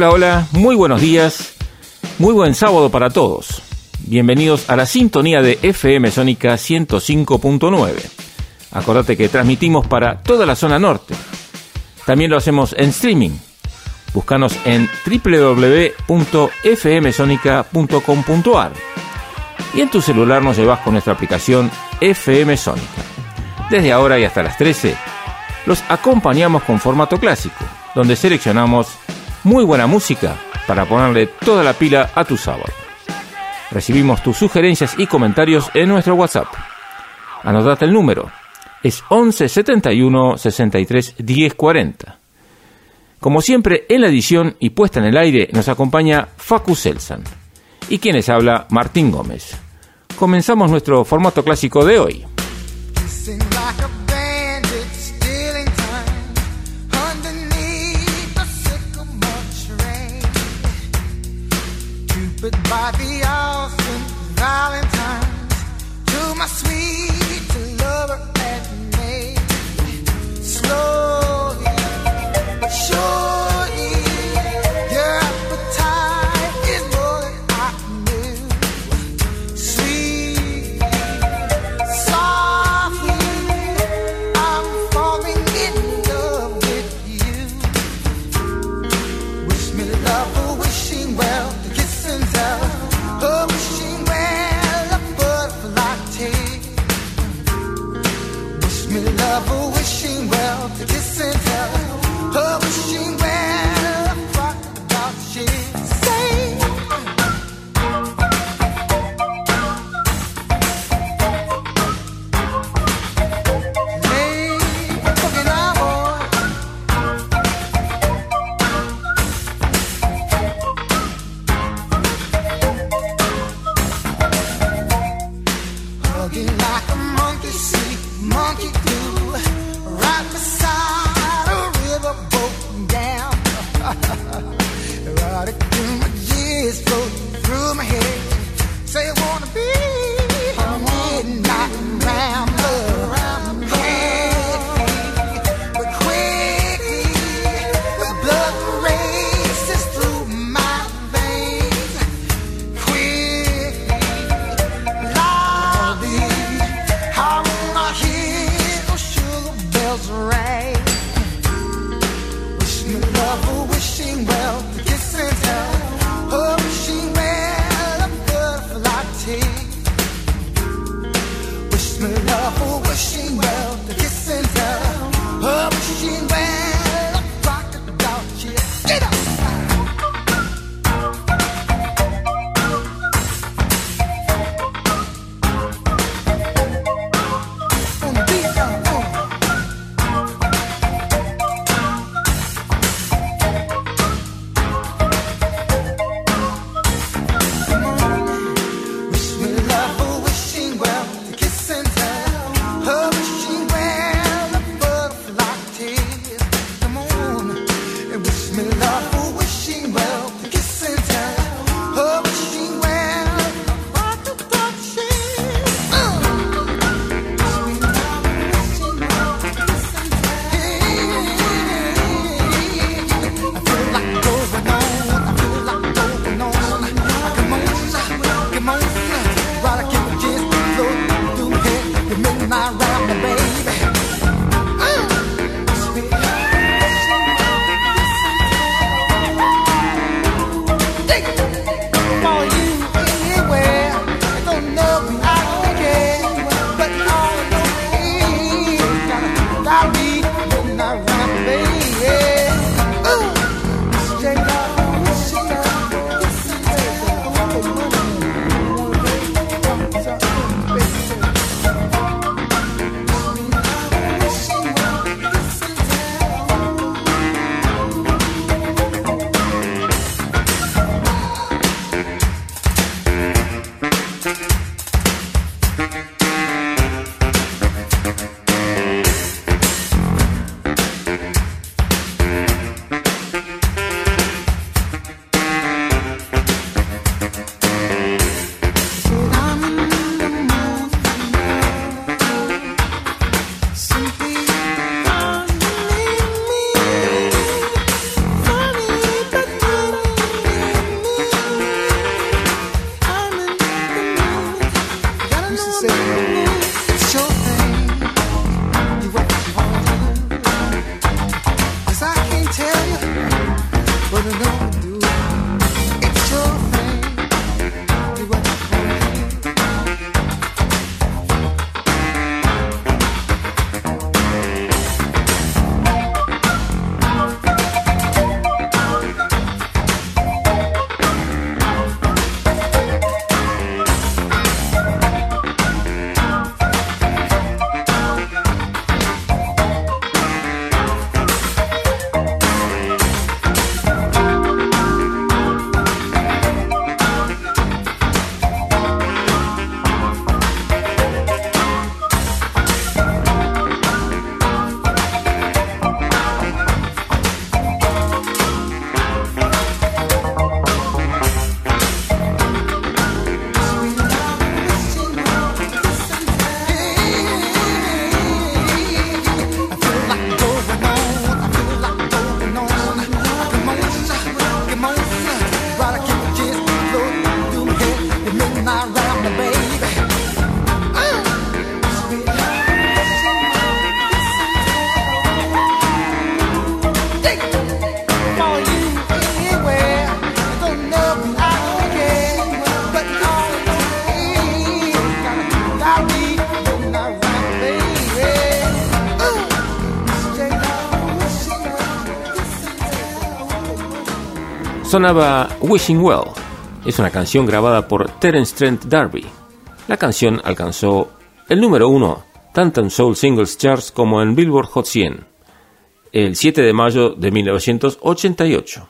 Hola, hola, muy buenos días, muy buen sábado para todos. Bienvenidos a la sintonía de FM Sónica 105.9. Acordate que transmitimos para toda la zona norte. También lo hacemos en streaming. Búscanos en www.fmsonica.com.ar y en tu celular nos llevas con nuestra aplicación FM Sónica. Desde ahora y hasta las 13, los acompañamos con formato clásico, donde seleccionamos muy buena música para ponerle toda la pila a tu sábado. Recibimos tus sugerencias y comentarios en nuestro WhatsApp. Anotate el número es 11 71 63 10 40. Como siempre, en la edición y puesta en el aire nos acompaña Facu Selsan. Y quienes habla, Martín Gómez. Comenzamos nuestro formato clásico de hoy. by the awesome Valentine to my sweet. Sonaba Wishing Well. Es una canción grabada por Terence Trent D'Arby. La canción alcanzó el número uno tanto en Soul Singles Charts como en Billboard Hot 100 el 7 de mayo de 1988.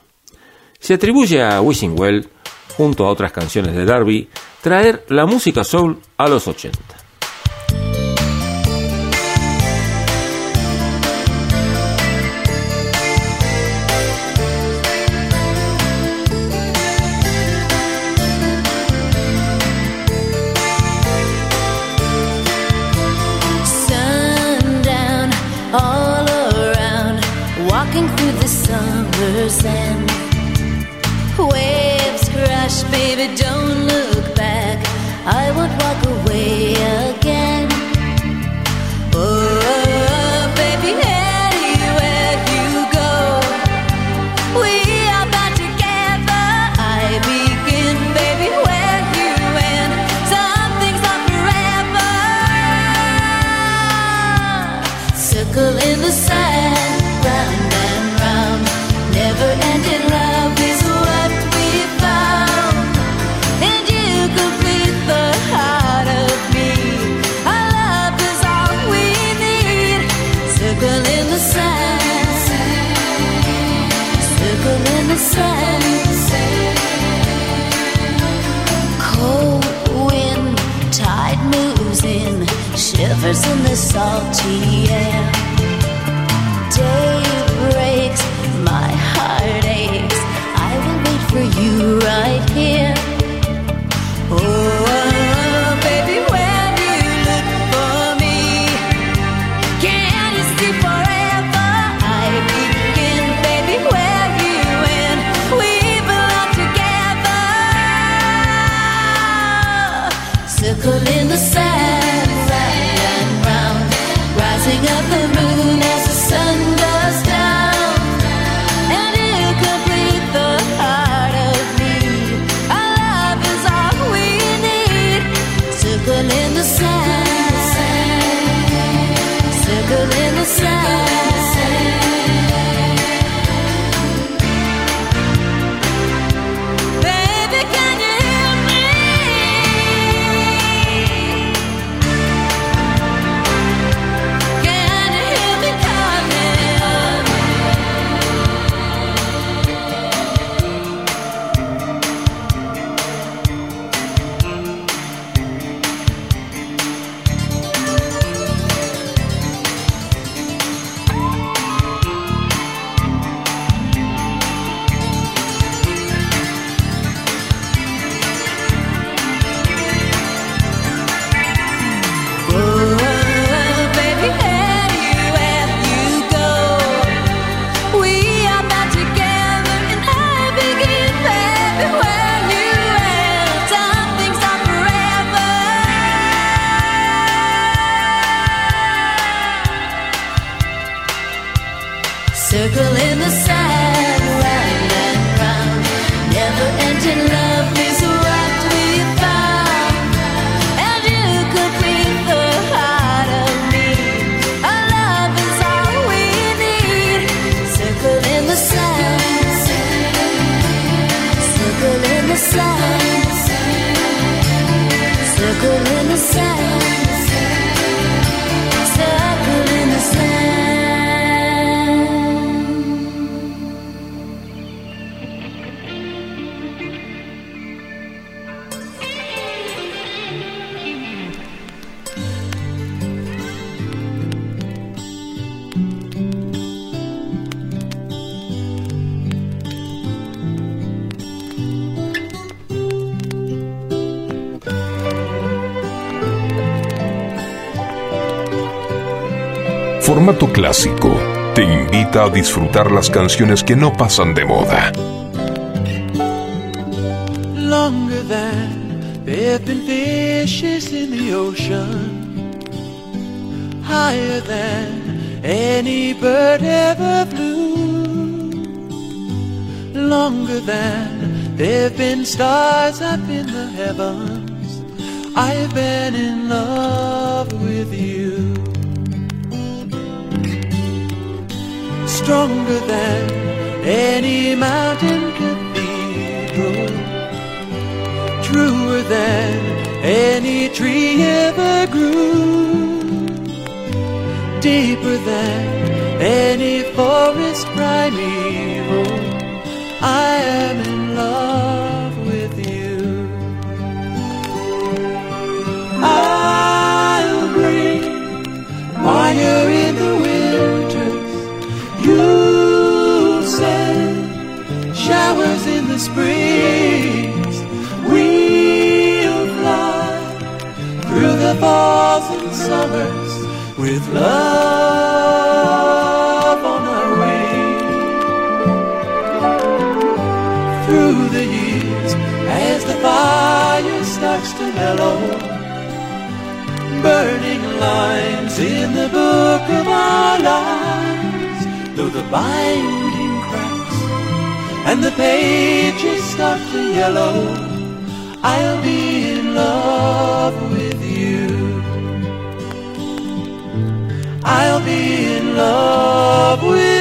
Se atribuye a Wishing Well, junto a otras canciones de Darby, traer la música soul a los 80. salty air. Day Formato Clásico te invita a disfrutar las canciones que no pasan de moda. Longer than there have been fishes in the ocean. Higher than any bird ever flew. Longer than there have been stars up in the heavens. I've been in love stronger than any mountain cathedral, truer than any tree ever grew, deeper than any forest primeval. I am in love. Springs. We'll fly through the falls and summers with love on our wings. Through the years, as the fire starts to mellow, burning lines in the book of our lives, though the cracks and the pages start to yellow, I'll be in love with you. I'll be in love with you.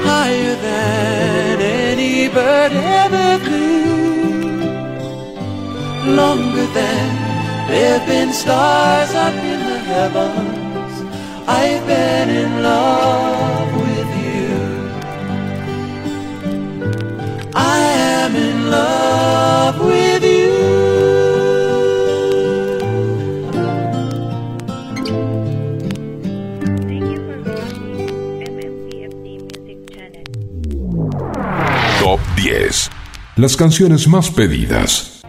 Higher than any bird ever flew, longer than there've been stars up in the heavens. I've been in love Las canciones más pedidas.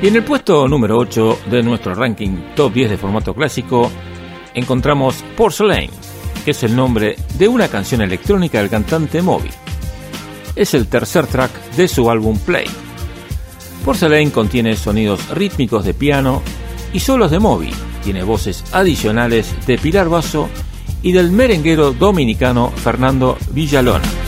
Y en el puesto número 8 de nuestro ranking top 10 de formato clásico encontramos Porcelain, que es el nombre de una canción electrónica del cantante Moby. Es el tercer track de su álbum Play. Porcelain contiene sonidos rítmicos de piano y solos de Moby. Tiene voces adicionales de Pilar Basso y del merenguero dominicano Fernando Villalona.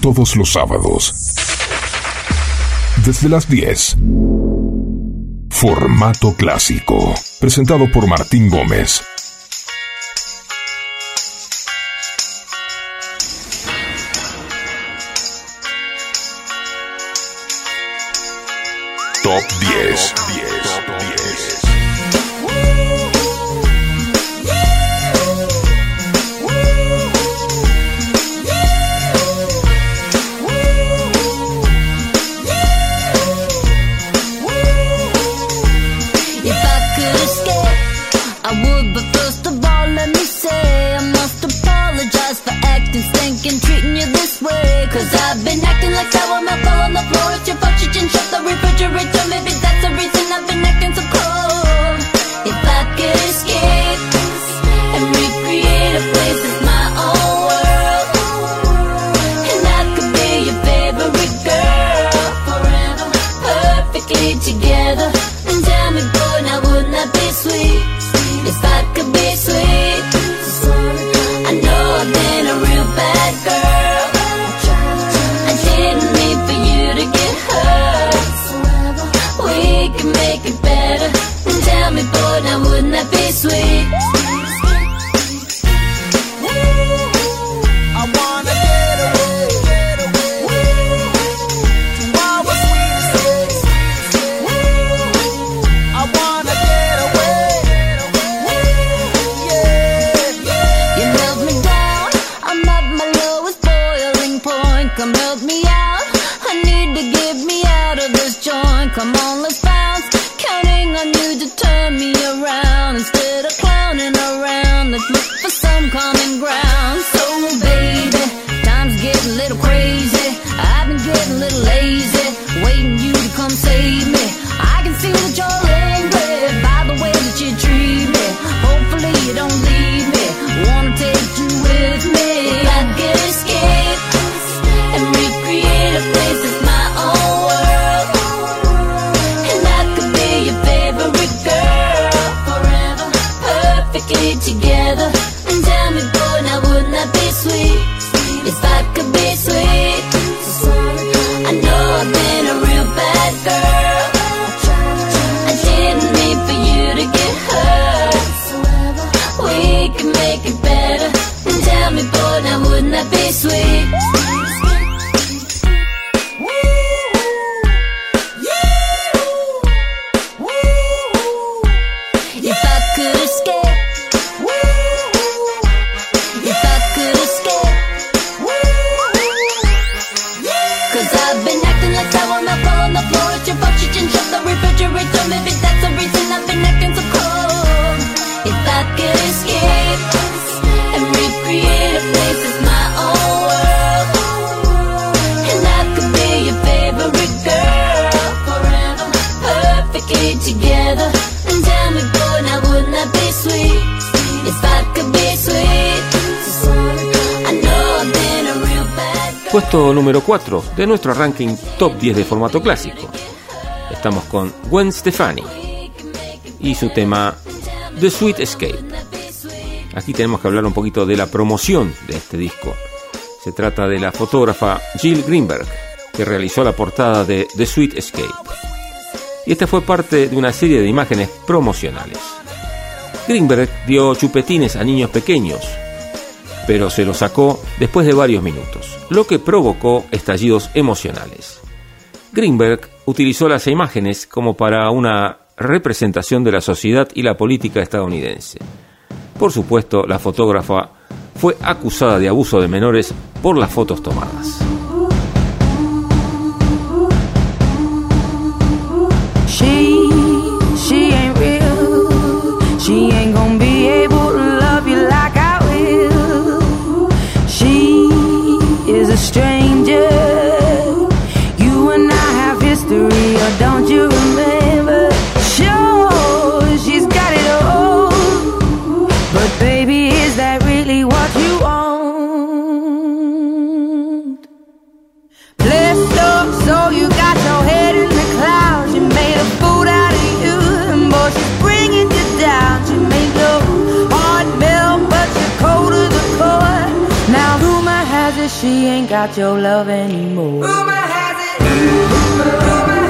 todos los sábados. Desde las 10. Formato clásico, presentado por Martín Gómez. Top 10. Top 10. de nuestro ranking top 10 de formato clásico. Estamos con Gwen Stefani y su tema The Sweet Escape. Aquí tenemos que hablar un poquito de la promoción de este disco. Se trata de la fotógrafa Jill Greenberg, que realizó la portada de The Sweet Escape. Y esta fue parte de una serie de imágenes promocionales. Greenberg dio chupetines a niños pequeños, pero se los sacó después de varios minutos lo que provocó estallidos emocionales. Greenberg utilizó las imágenes como para una representación de la sociedad y la política estadounidense. Por supuesto, la fotógrafa fue acusada de abuso de menores por las fotos tomadas. Blessed up, so you got your head in the clouds. You made a fool out of you, and boy, she's bringing you down. Made your heart melt, but you're cold core. Now rumor has it she ain't got your love anymore. Rumor has it. Rumor, rumor.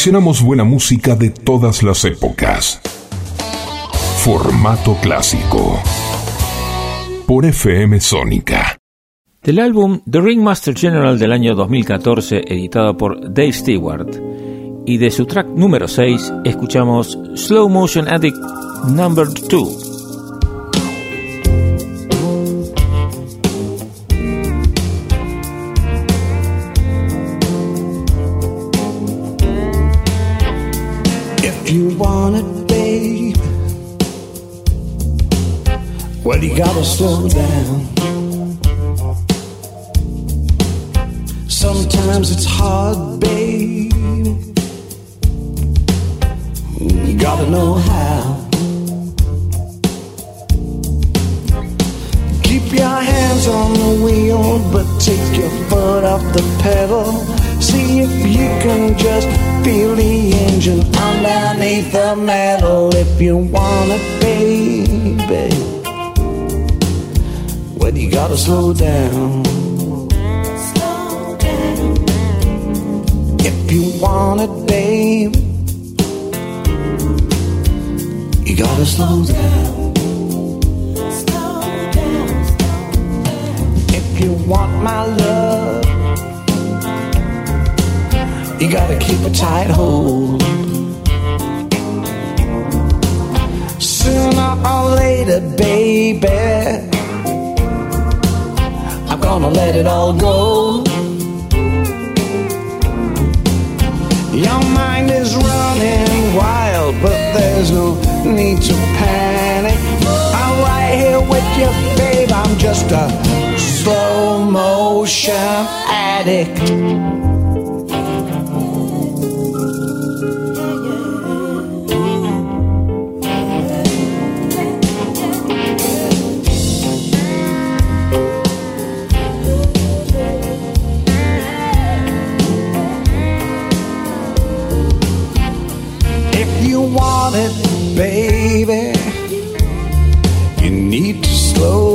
Seleccionamos buena música de todas las épocas. Formato clásico. Por FM Sónica. Del álbum The Ringmaster General del año 2014, editado por Dave Stewart, y de su track número 6, escuchamos Slow Motion Addict Number 2. slow down. Sometimes it's hard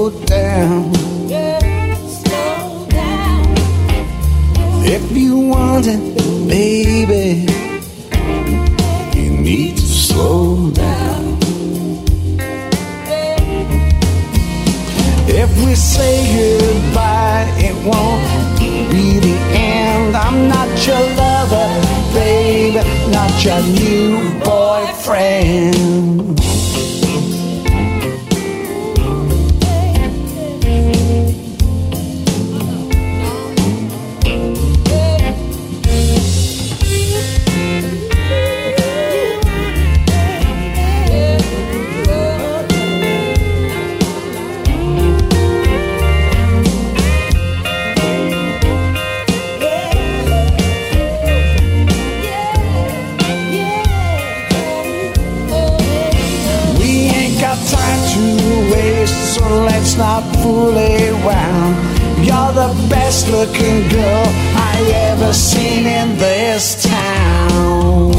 down. If you want it, baby, you need to slow down. If we say goodbye, it won't be the end. I'm not your lover, baby, not your new boyfriend. Best looking girl I ever seen in this town.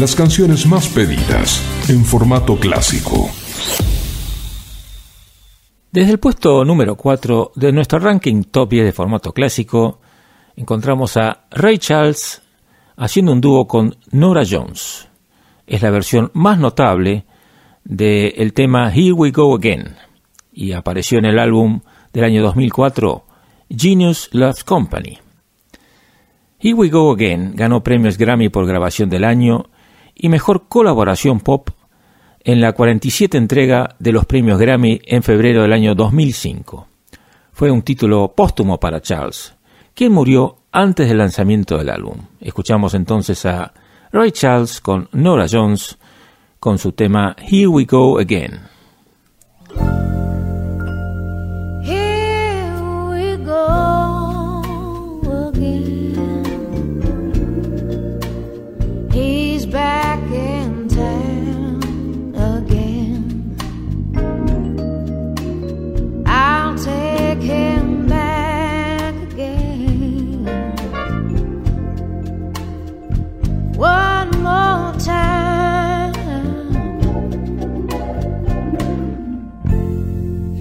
Las canciones más pedidas en formato clásico. Desde el puesto número 4 de nuestro ranking top 10 de formato clásico, encontramos a Ray Charles haciendo un dúo con Nora Jones. Es la versión más notable del tema Here We Go Again y apareció en el álbum del año 2004 Genius Loves Company. Here We Go Again ganó premios Grammy por grabación del año y mejor colaboración pop en la 47 entrega de los premios Grammy en febrero del año 2005. Fue un título póstumo para Charles, quien murió antes del lanzamiento del álbum. Escuchamos entonces a Ray Charles con Nora Jones con su tema Here We Go Again.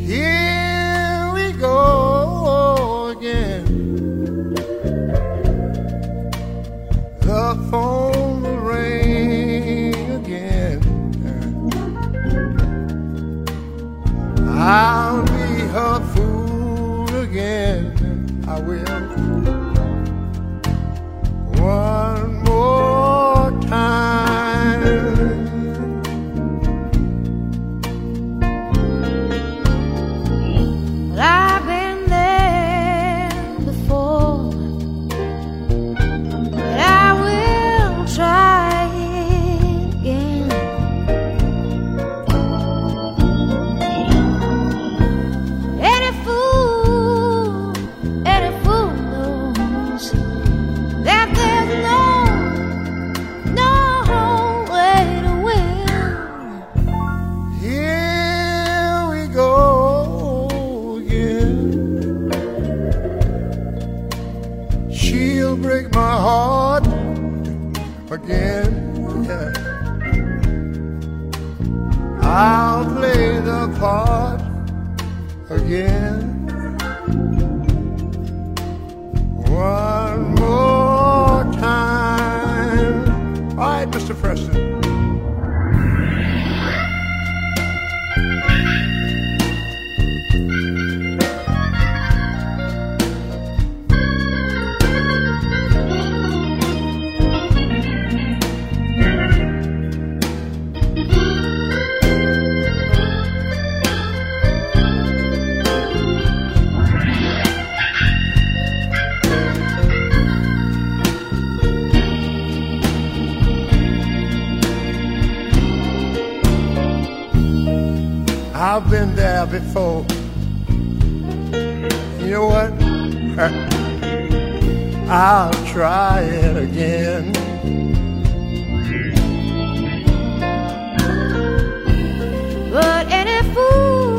Here we go again. The phone will ring again. I'll again. I'll play the part there before. You know what? I'll try it again. But any fool,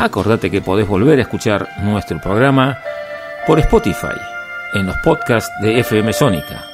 Acordate que podés volver a escuchar nuestro programa por Spotify, en los podcasts de FM Sónica.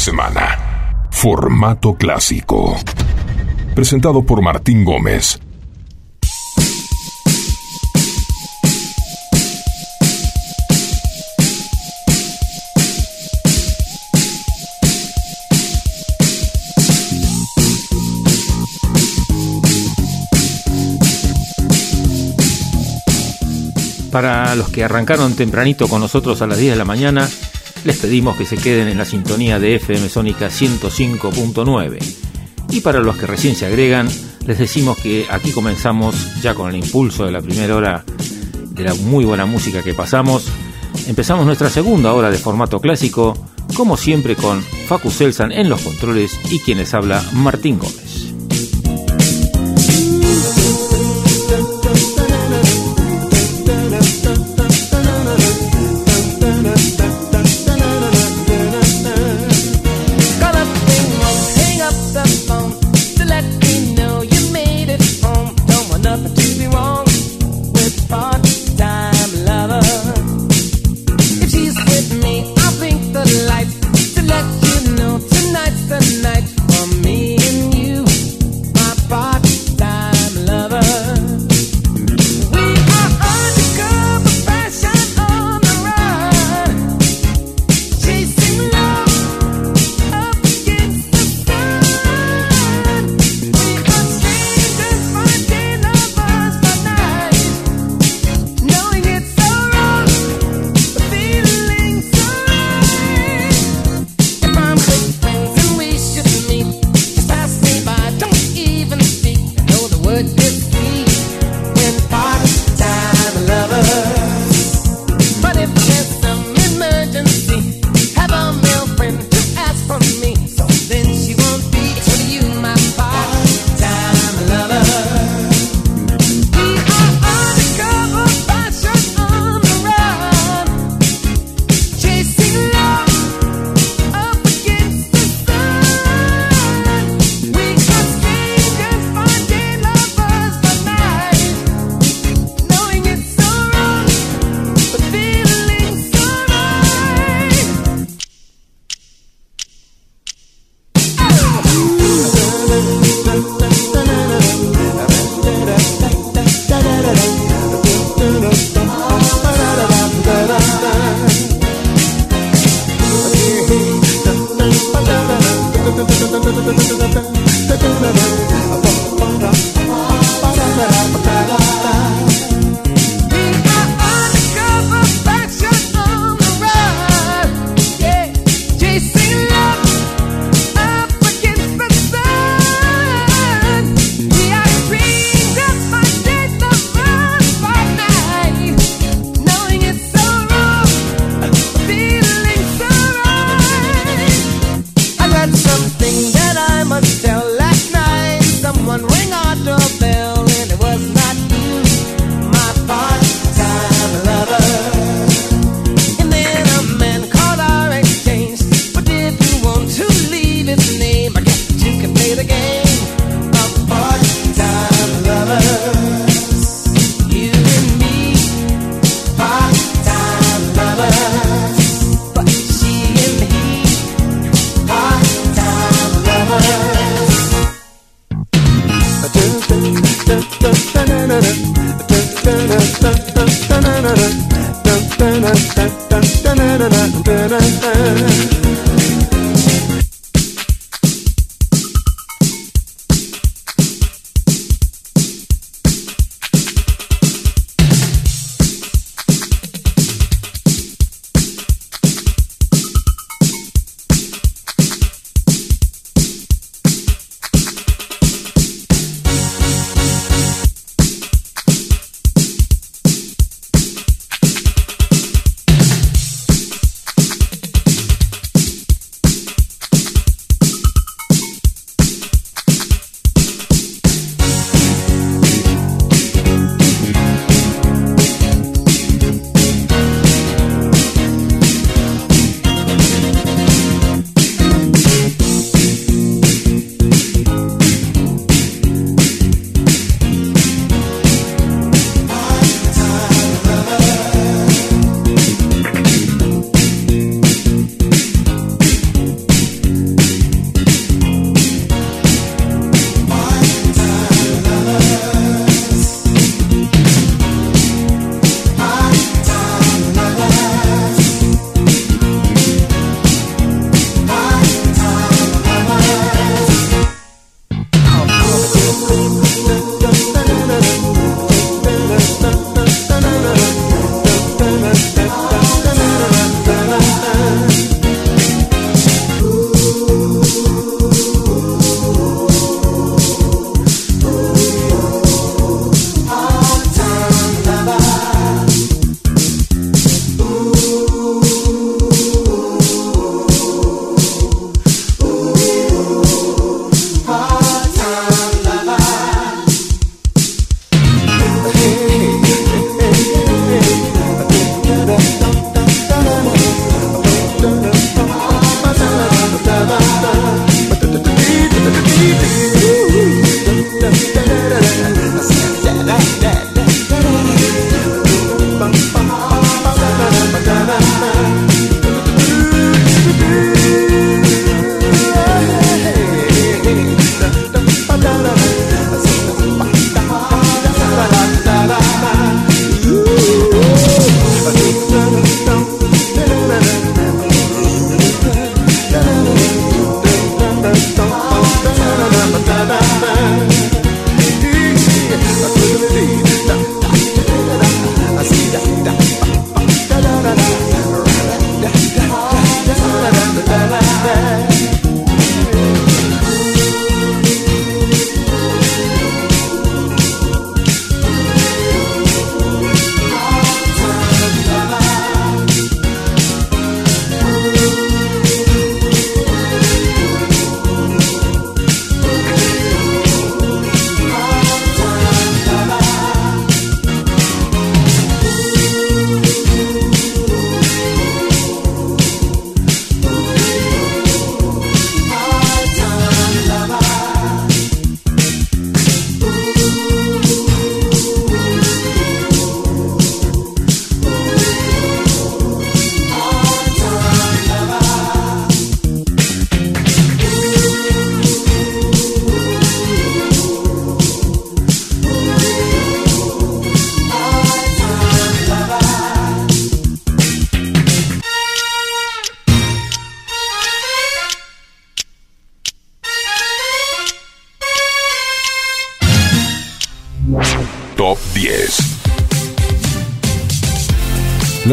semana. Formato clásico. Presentado por Martín Gómez. Para los que arrancaron tempranito con nosotros a las 10 de la mañana, les pedimos que se queden en la sintonía de FM Sónica 105.9. Y para los que recién se agregan, les decimos que aquí comenzamos ya con el impulso de la primera hora de la muy buena música que pasamos. Empezamos nuestra segunda hora de formato clásico, como siempre con Facu Selsan en los controles y quienes habla Martín Gómez.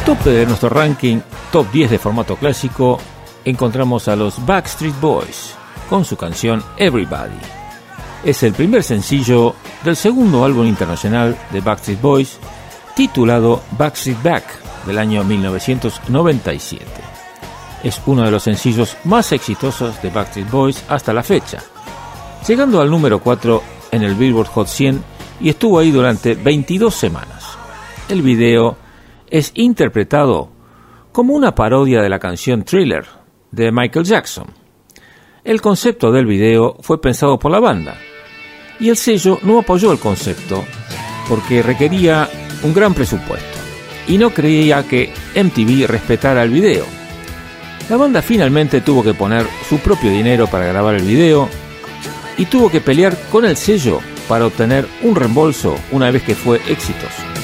Al tope de nuestro ranking top 10 de formato clásico encontramos a los Backstreet Boys con su canción Everybody. Es el primer sencillo del segundo álbum internacional de Backstreet Boys titulado Backstreet Back del año 1997. Es uno de los sencillos más exitosos de Backstreet Boys hasta la fecha, llegando al número 4 en el Billboard Hot 100 y estuvo ahí durante 22 semanas. El video es interpretado como una parodia de la canción Thriller de Michael Jackson. El concepto del video fue pensado por la banda y el sello no apoyó el concepto porque requería un gran presupuesto y no creía que MTV respetara el video. La banda finalmente tuvo que poner su propio dinero para grabar el video y tuvo que pelear con el sello para obtener un reembolso una vez que fue exitoso.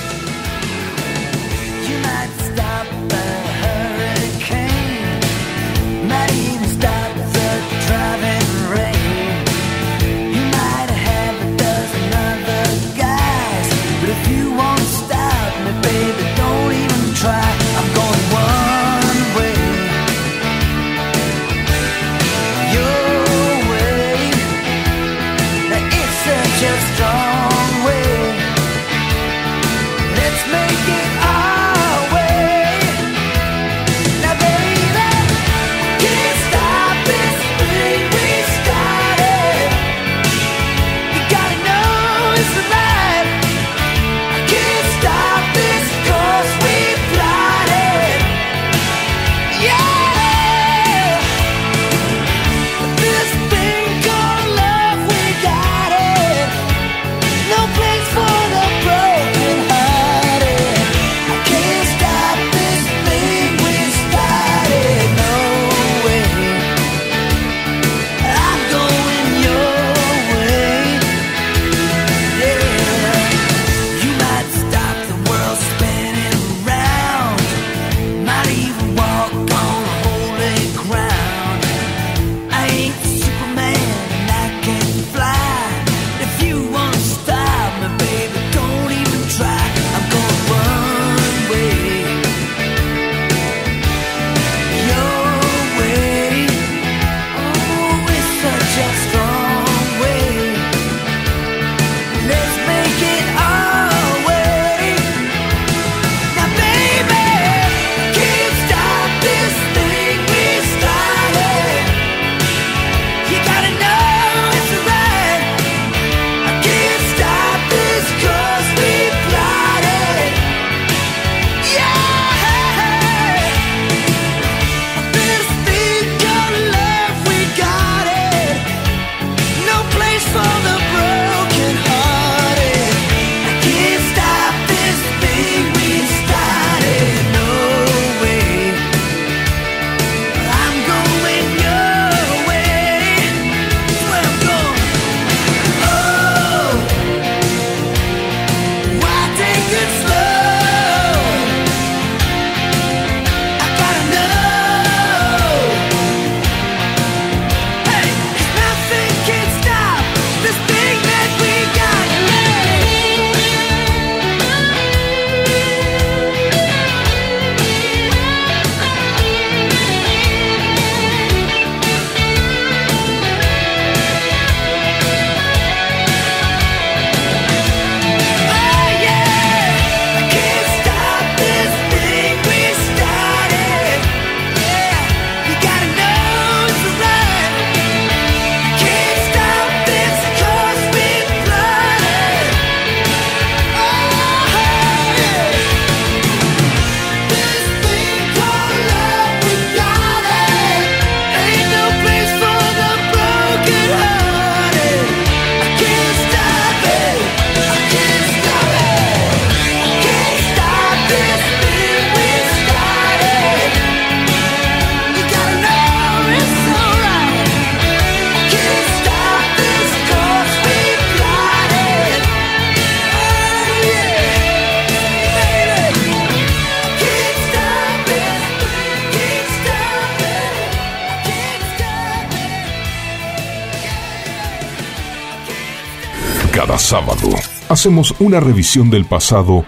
hacemos una revisión del pasado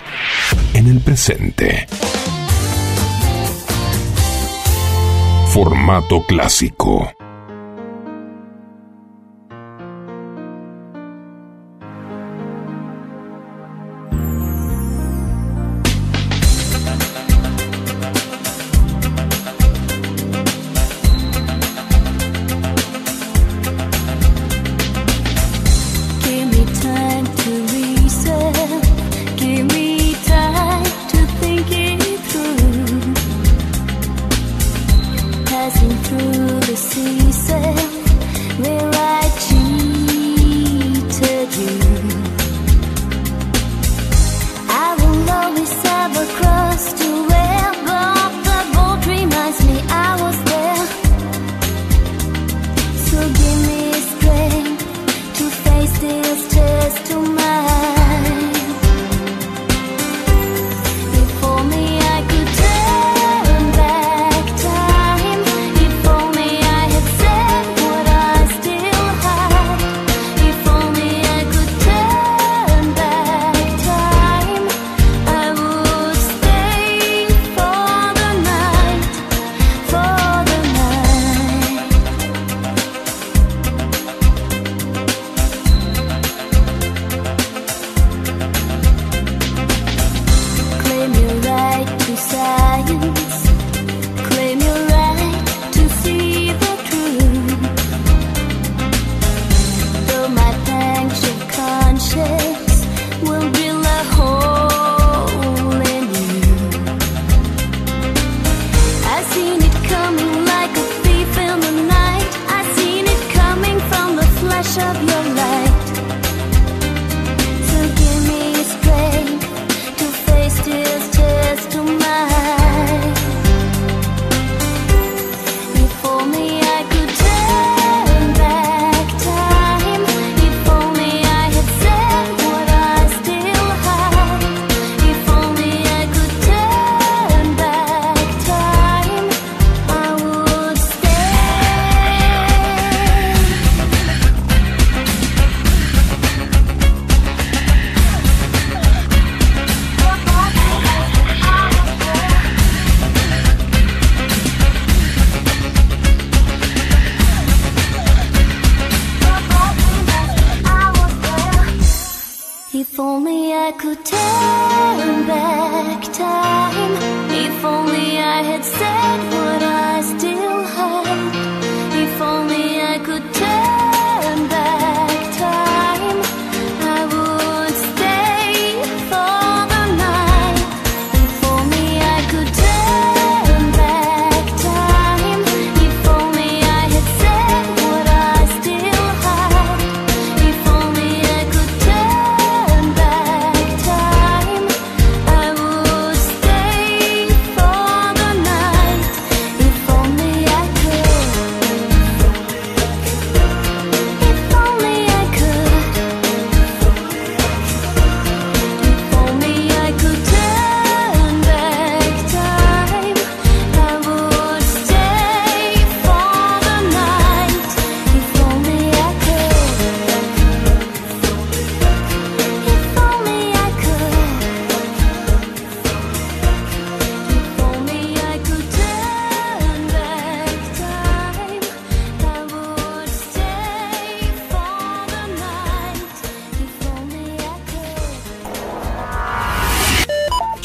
en el presente. Formato clásico.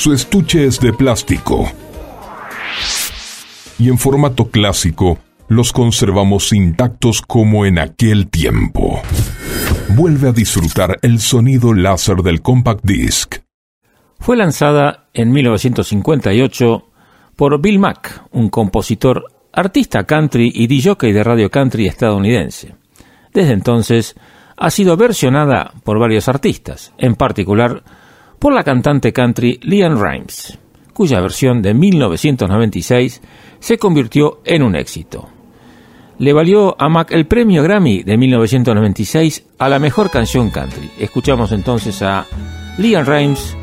Su estuche es de plástico. Y en formato clásico, los conservamos intactos como en aquel tiempo. Vuelve a disfrutar el sonido láser del compact disc. Fue lanzada en 1958 por Bill Mack, un compositor, artista country y DJ de radio country estadounidense. Desde entonces ha sido versionada por varios artistas, en particular por la cantante country Leanne Rimes, cuya versión de 1996 se convirtió en un éxito. Le valió a Mac el premio Grammy de 1996 a la mejor canción country. Escuchamos entonces a Leanne Rimes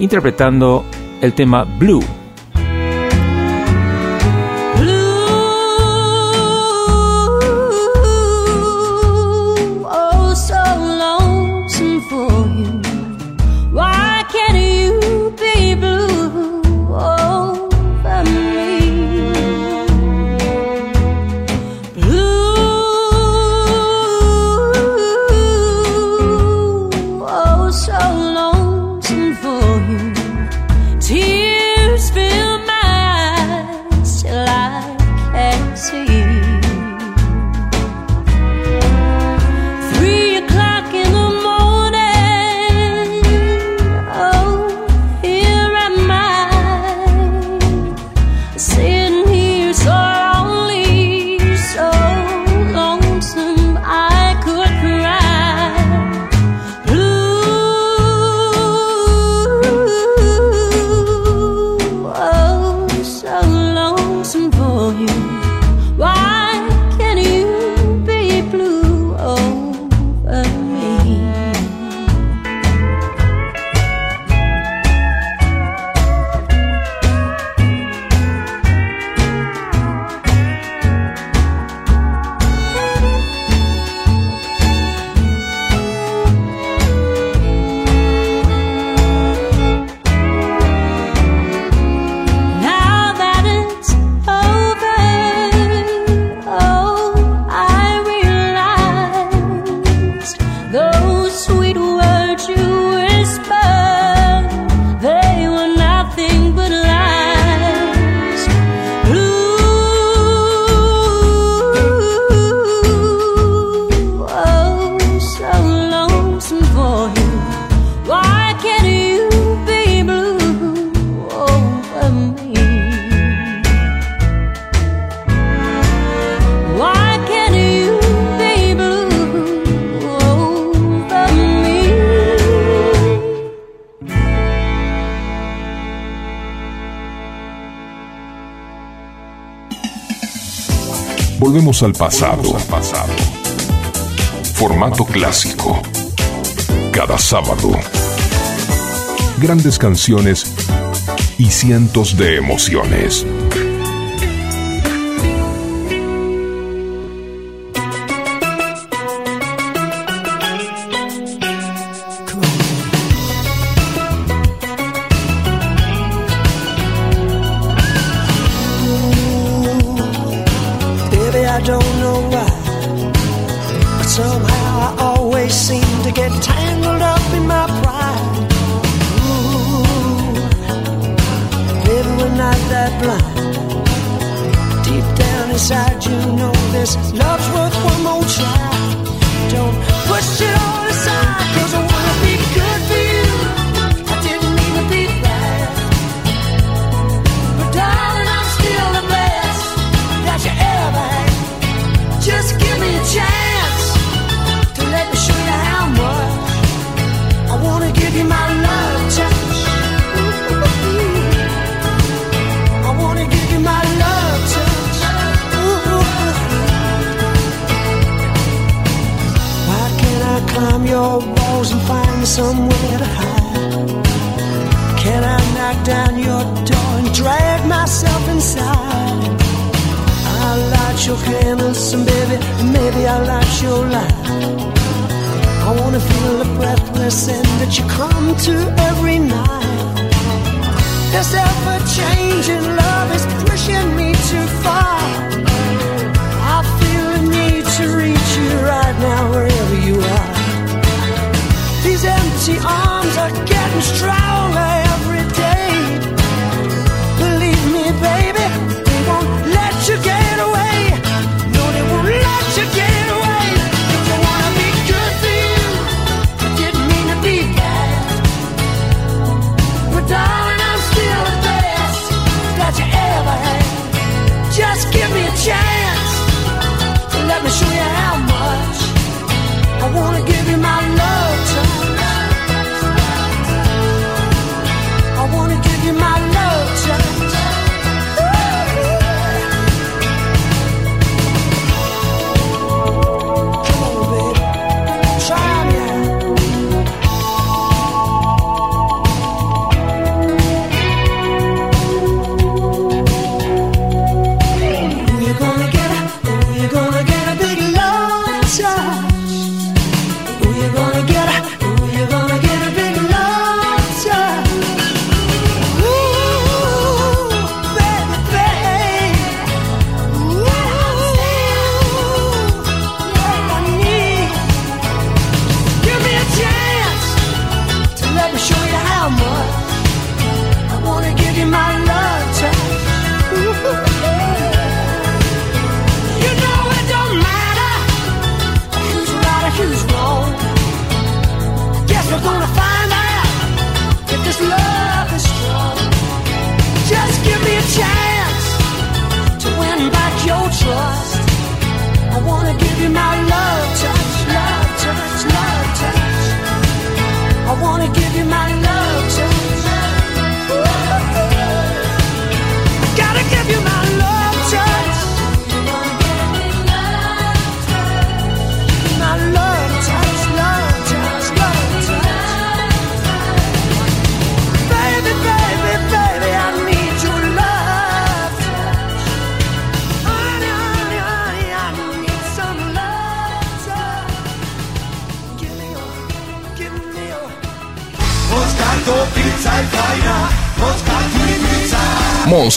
interpretando el tema Blue. Al pasado. Al pasado. Formato clásico. Cada sábado. Grandes canciones y cientos de emociones.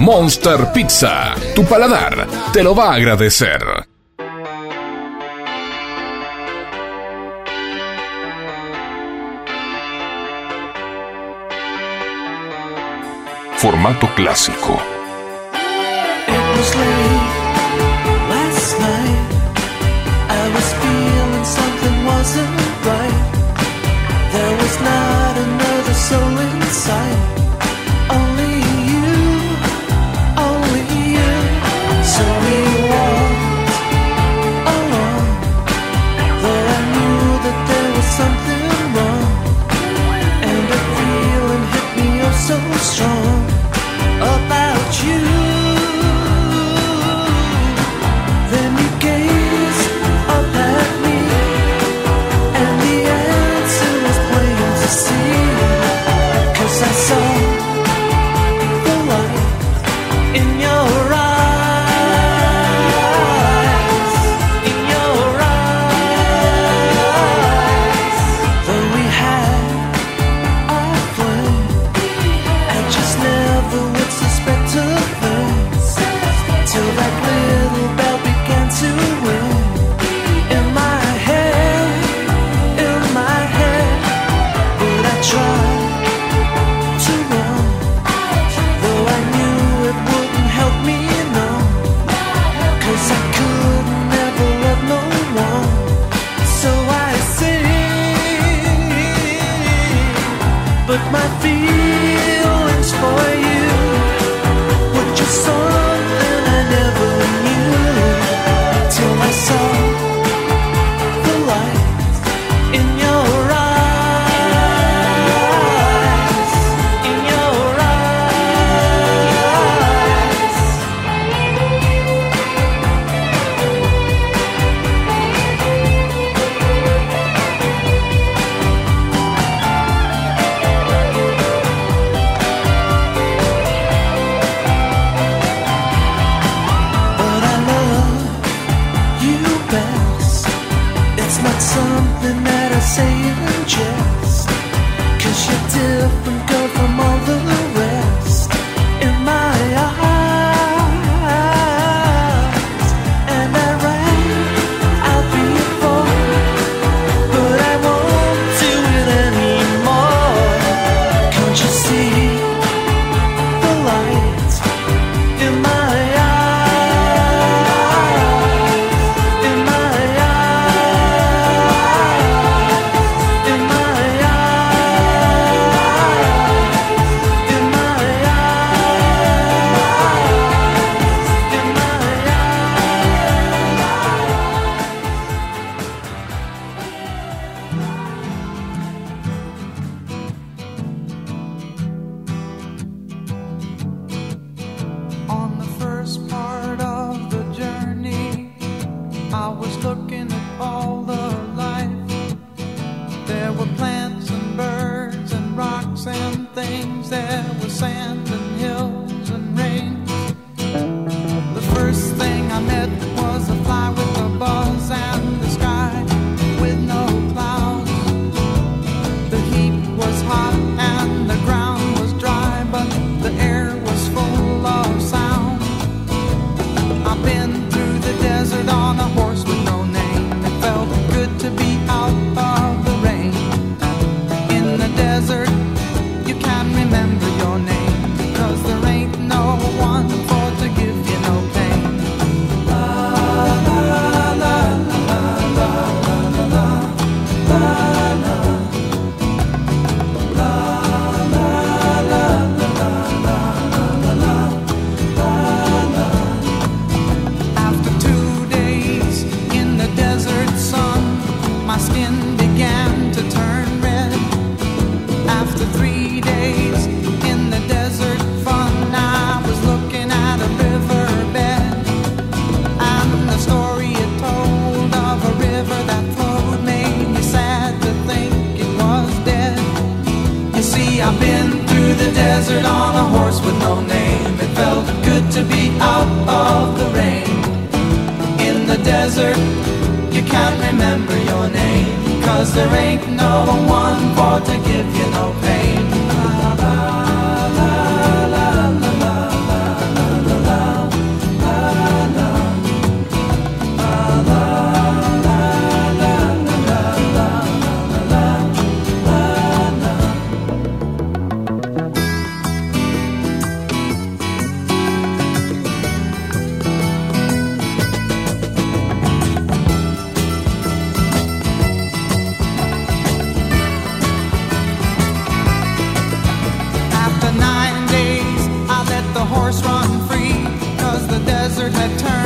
Monster Pizza, tu paladar te lo va a agradecer. Formato clásico. had turned.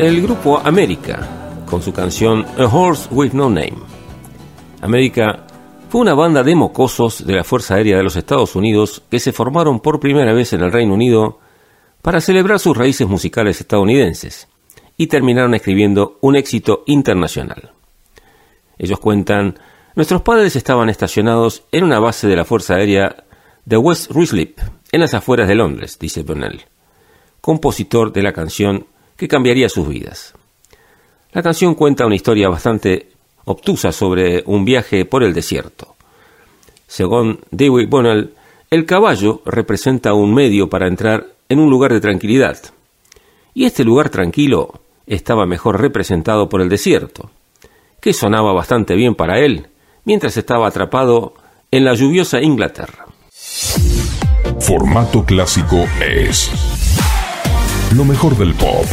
el grupo América con su canción A Horse with No Name. América fue una banda de mocosos de la Fuerza Aérea de los Estados Unidos que se formaron por primera vez en el Reino Unido para celebrar sus raíces musicales estadounidenses y terminaron escribiendo un éxito internacional. Ellos cuentan, nuestros padres estaban estacionados en una base de la Fuerza Aérea de West Ruislip, en las afueras de Londres, dice Bonnell, compositor de la canción que cambiaría sus vidas. La canción cuenta una historia bastante obtusa sobre un viaje por el desierto. Según Dewey Bonal, el caballo representa un medio para entrar en un lugar de tranquilidad. Y este lugar tranquilo estaba mejor representado por el desierto, que sonaba bastante bien para él mientras estaba atrapado en la lluviosa Inglaterra. Formato clásico es lo mejor del pop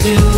do.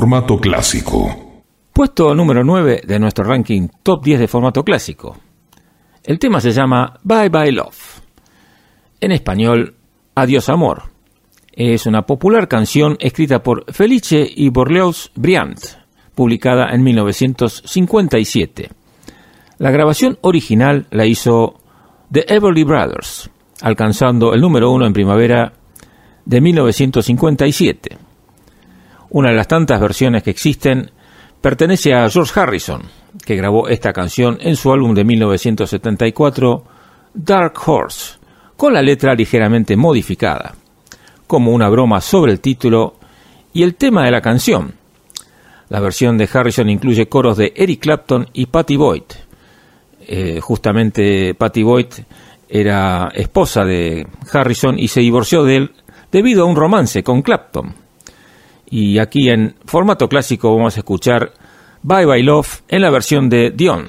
Formato clásico. Puesto número 9 de nuestro ranking top 10 de formato clásico. El tema se llama Bye Bye Love. En español, Adiós Amor. Es una popular canción escrita por Felice y Borleus Briand, publicada en 1957. La grabación original la hizo The Everly Brothers, alcanzando el número uno en primavera de 1957. Una de las tantas versiones que existen pertenece a George Harrison, que grabó esta canción en su álbum de 1974, Dark Horse, con la letra ligeramente modificada, como una broma sobre el título y el tema de la canción. La versión de Harrison incluye coros de Eric Clapton y Patty Boyd. Eh, justamente Patty Boyd era esposa de Harrison y se divorció de él debido a un romance con Clapton. Y aquí en formato clásico vamos a escuchar Bye Bye Love en la versión de Dion.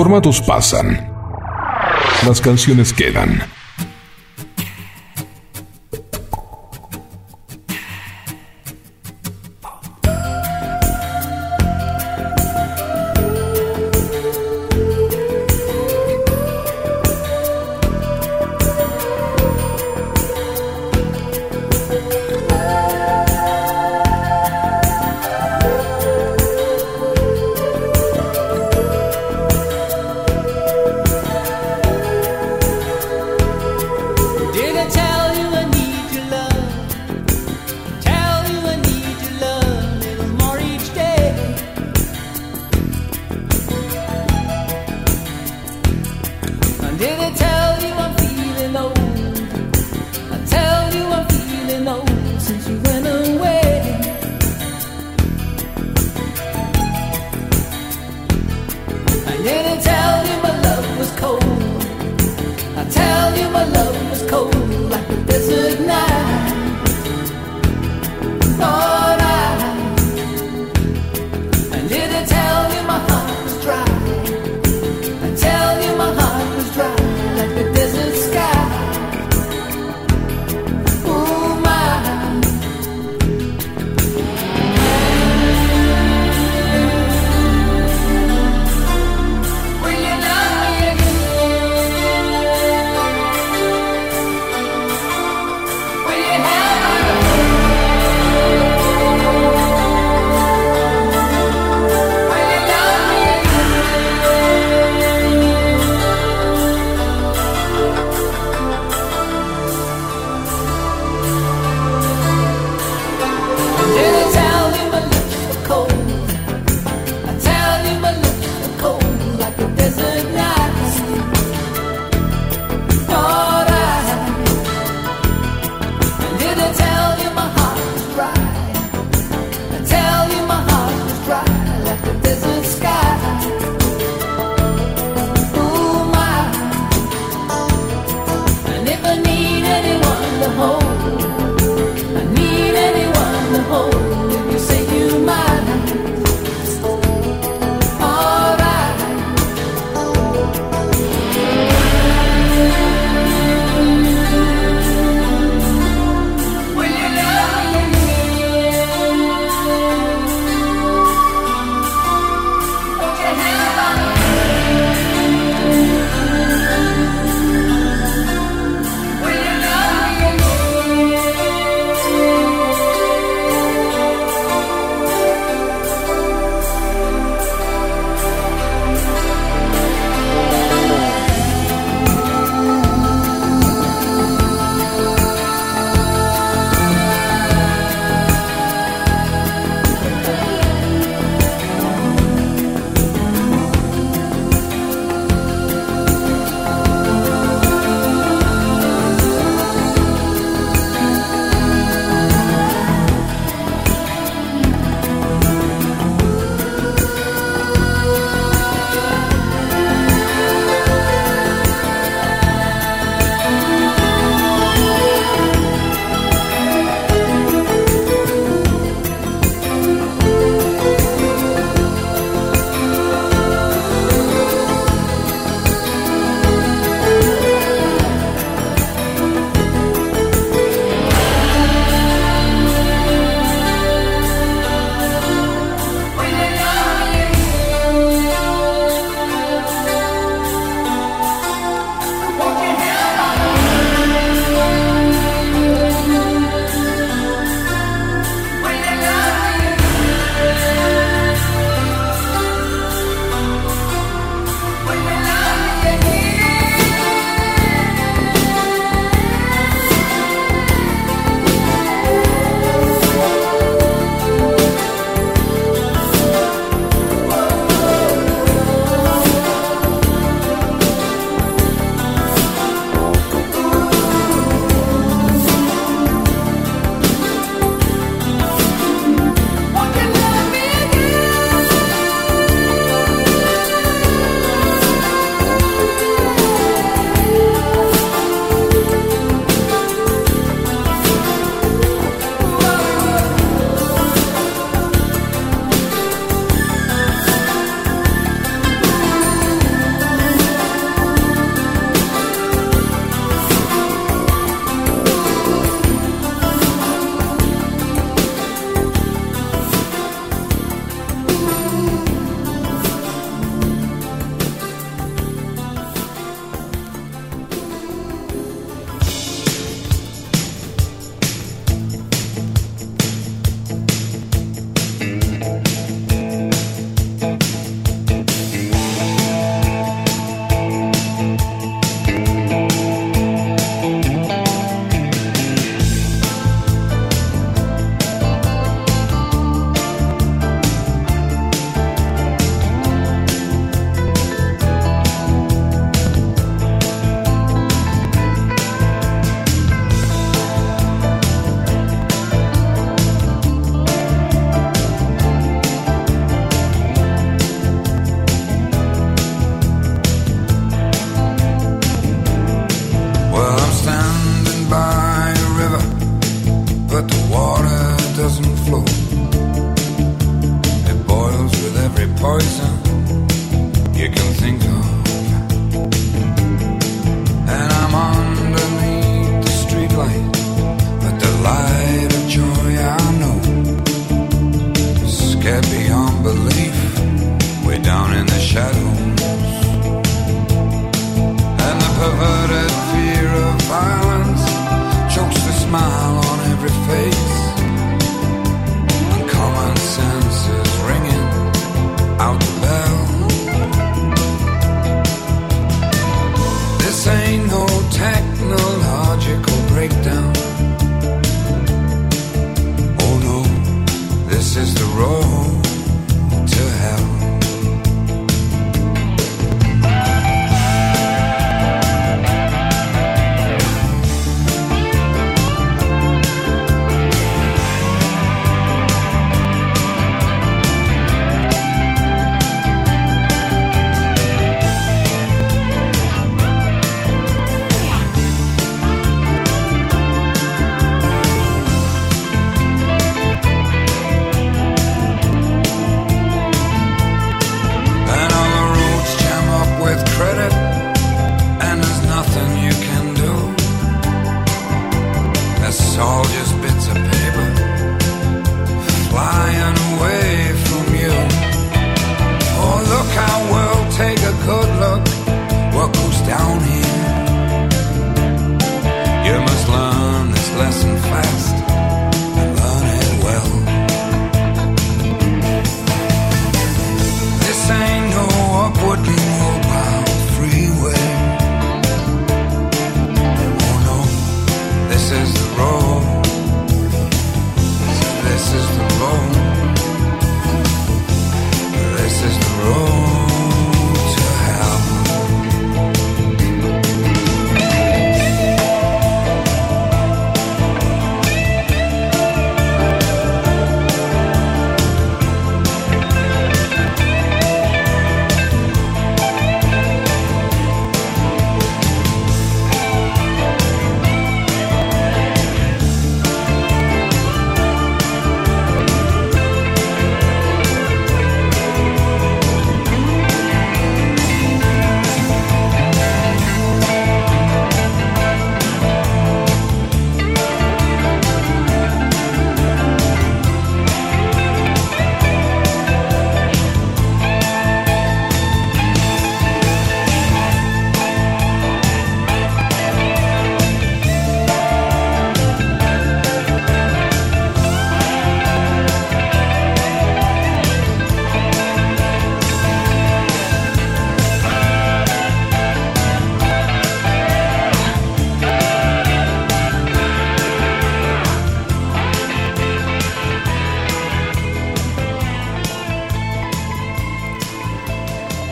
Formatos pasan. Las canciones quedan.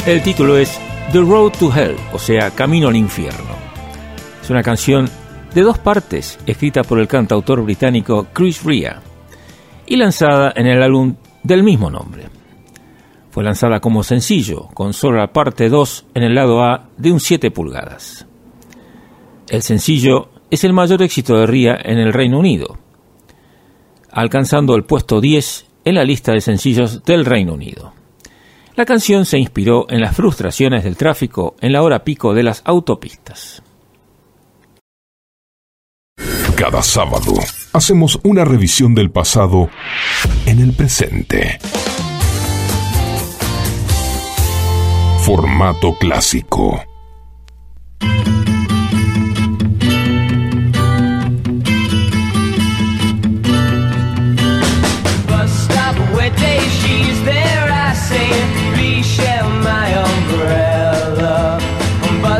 El título es The Road to Hell, o sea, Camino al Infierno. Es una canción de dos partes escrita por el cantautor británico Chris Rea y lanzada en el álbum del mismo nombre. Fue lanzada como sencillo, con solo la parte 2 en el lado A de un 7 pulgadas. El sencillo es el mayor éxito de Ria en el Reino Unido, alcanzando el puesto 10 en la lista de sencillos del Reino Unido. La canción se inspiró en las frustraciones del tráfico en la hora pico de las autopistas. Cada sábado hacemos una revisión del pasado en el presente. Formato clásico.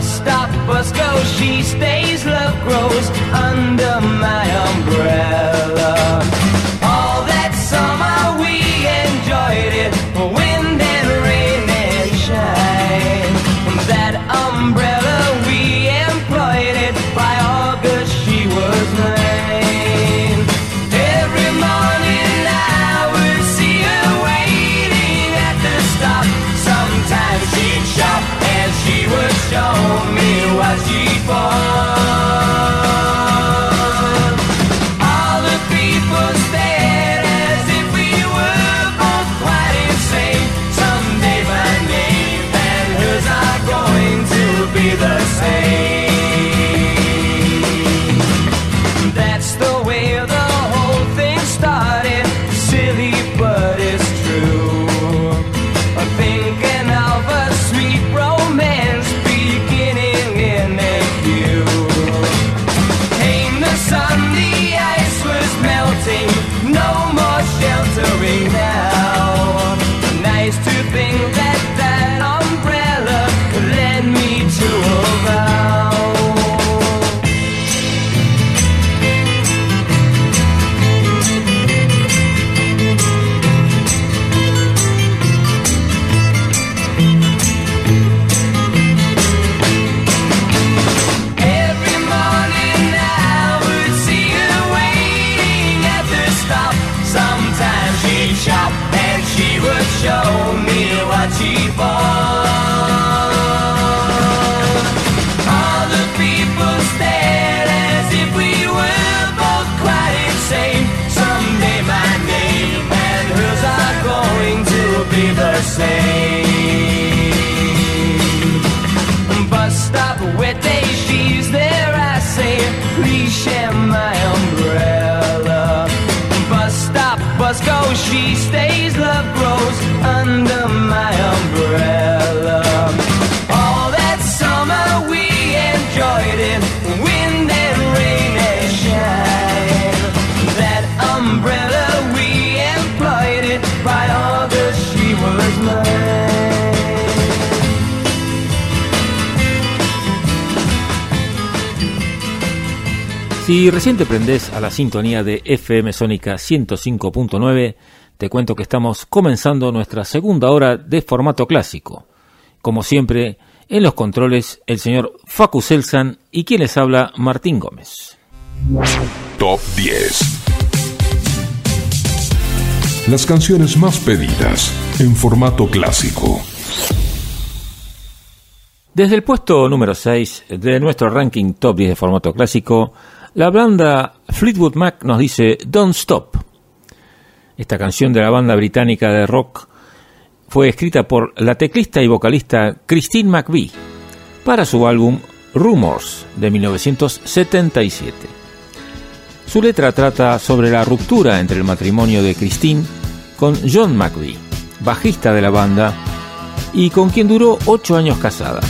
Stop. Please my umbrella. Bus stop, bus go, she stays. Love grows under Si recién te prendés a la sintonía de FM Sónica 105.9, te cuento que estamos comenzando nuestra segunda hora de formato clásico. Como siempre, en los controles el señor Facu Selsan y quien les habla Martín Gómez. Top 10. Las canciones más pedidas en formato clásico. Desde el puesto número 6 de nuestro ranking top 10 de formato clásico, la banda Fleetwood Mac nos dice Don't Stop. Esta canción de la banda británica de rock fue escrita por la teclista y vocalista Christine McVie para su álbum Rumors de 1977. Su letra trata sobre la ruptura entre el matrimonio de Christine con John McVie, bajista de la banda y con quien duró ocho años casada.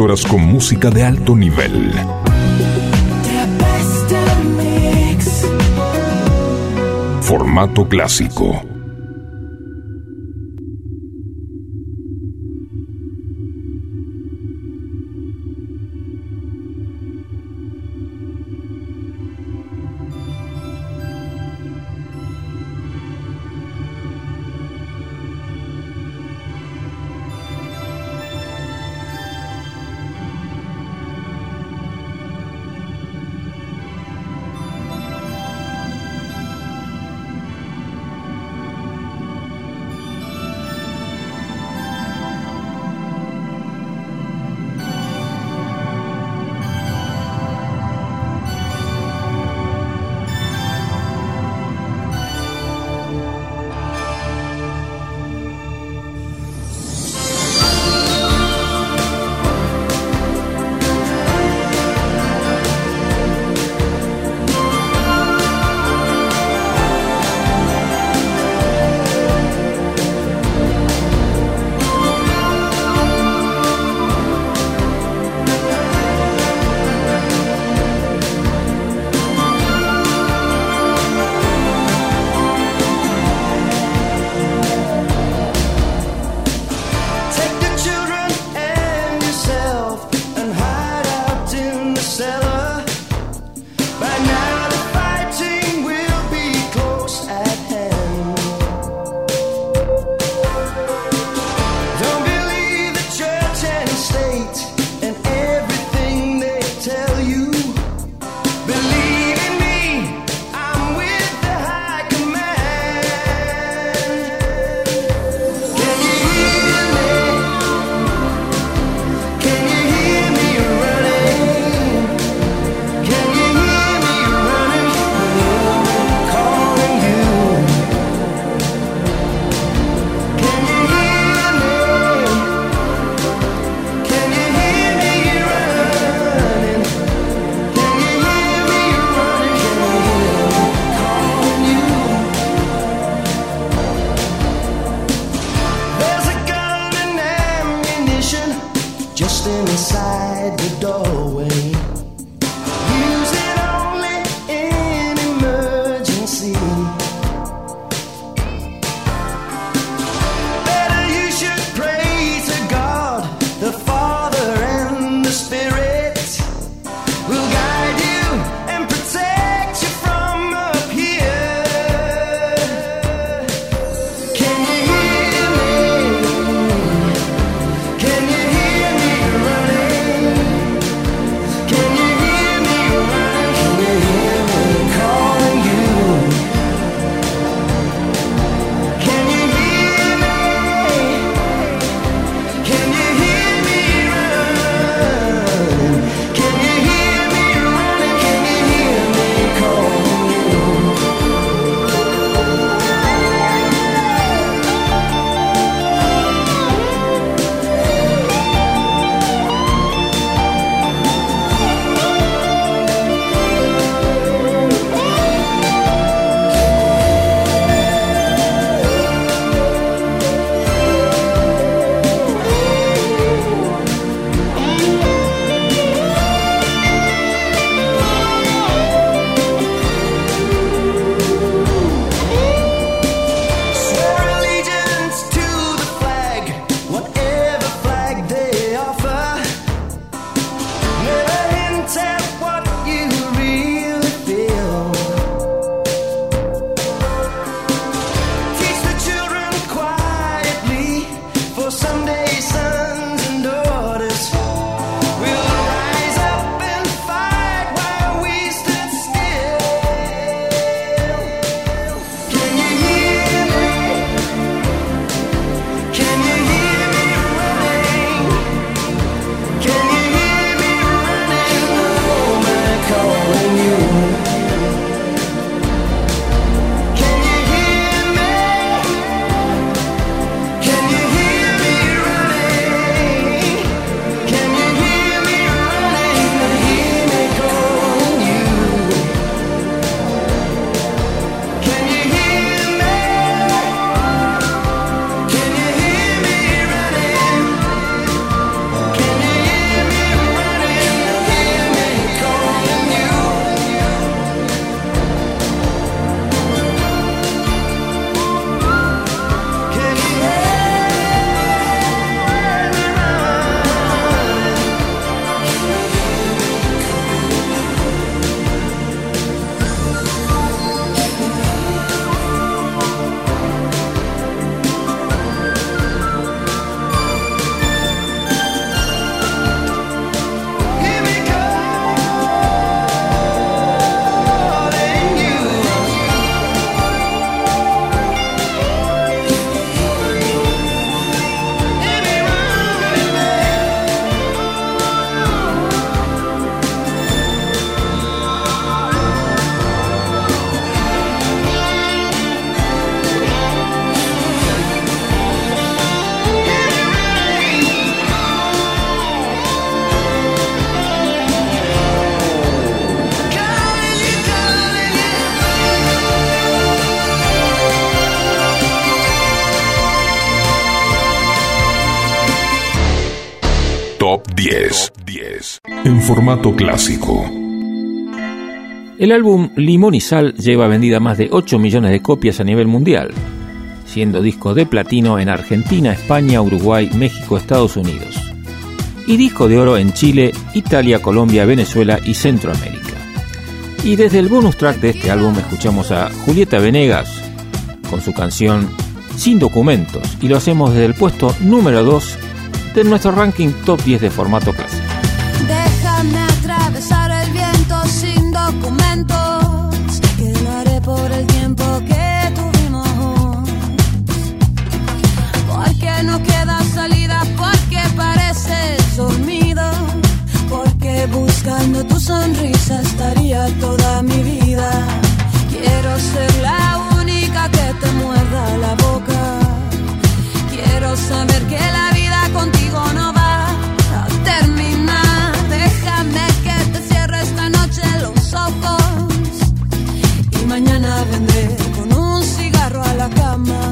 Con música de alto nivel. Formato clásico. Formato clásico. El álbum Limón y Sal lleva vendida más de 8 millones de copias a nivel mundial, siendo disco de platino en Argentina, España, Uruguay, México, Estados Unidos, y disco de oro en Chile, Italia, Colombia, Venezuela y Centroamérica. Y desde el bonus track de este álbum escuchamos a Julieta Venegas con su canción Sin documentos y lo hacemos desde el puesto número 2 de nuestro ranking top 10 de formato clásico. Sonrisa estaría toda mi vida. Quiero ser la única que te muerda la boca. Quiero saber que la vida contigo no va a terminar. Déjame que te cierre esta noche los ojos. Y mañana vendré con un cigarro a la cama.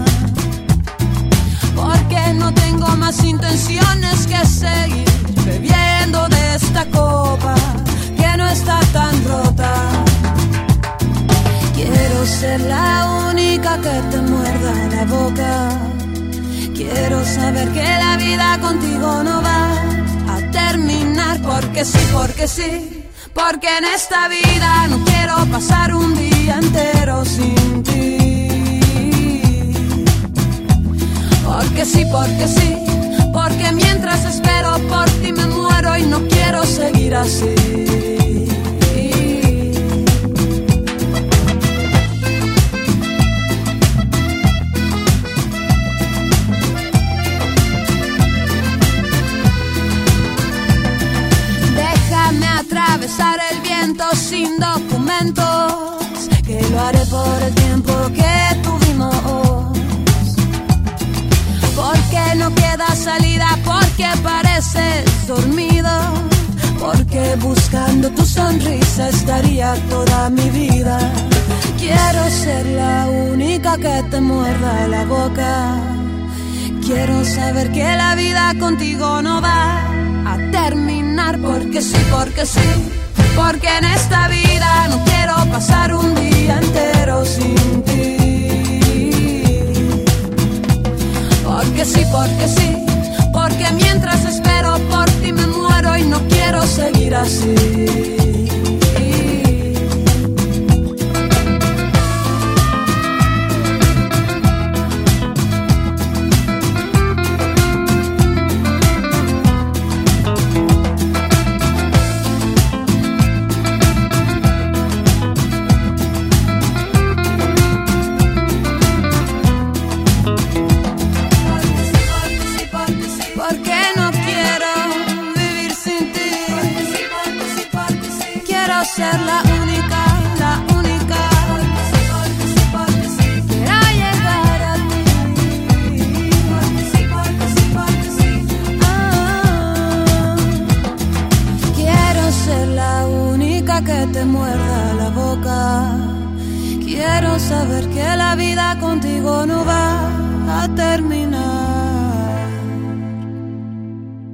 Porque no tengo más intenciones que seguir bebiendo de esta copa que no está tan rota. Quiero ser la única que te muerda la boca. Quiero saber que la vida contigo no va a terminar porque sí, porque sí. Porque en esta vida no quiero pasar un día entero sin ti. Porque sí, porque sí. Porque mientras espero por ti me muero y no quiero seguir así. Sin documentos, que lo haré por el tiempo que tuvimos. Porque no queda salida, porque pareces dormido, porque buscando tu sonrisa estaría toda mi vida. Quiero ser la única que te muerda la boca. Quiero saber que la vida contigo no va a terminar porque sí, porque sí. Porque en esta vida no quiero pasar un día entero sin ti. Porque sí, porque sí. Porque mientras espero por ti me muero y no quiero seguir así.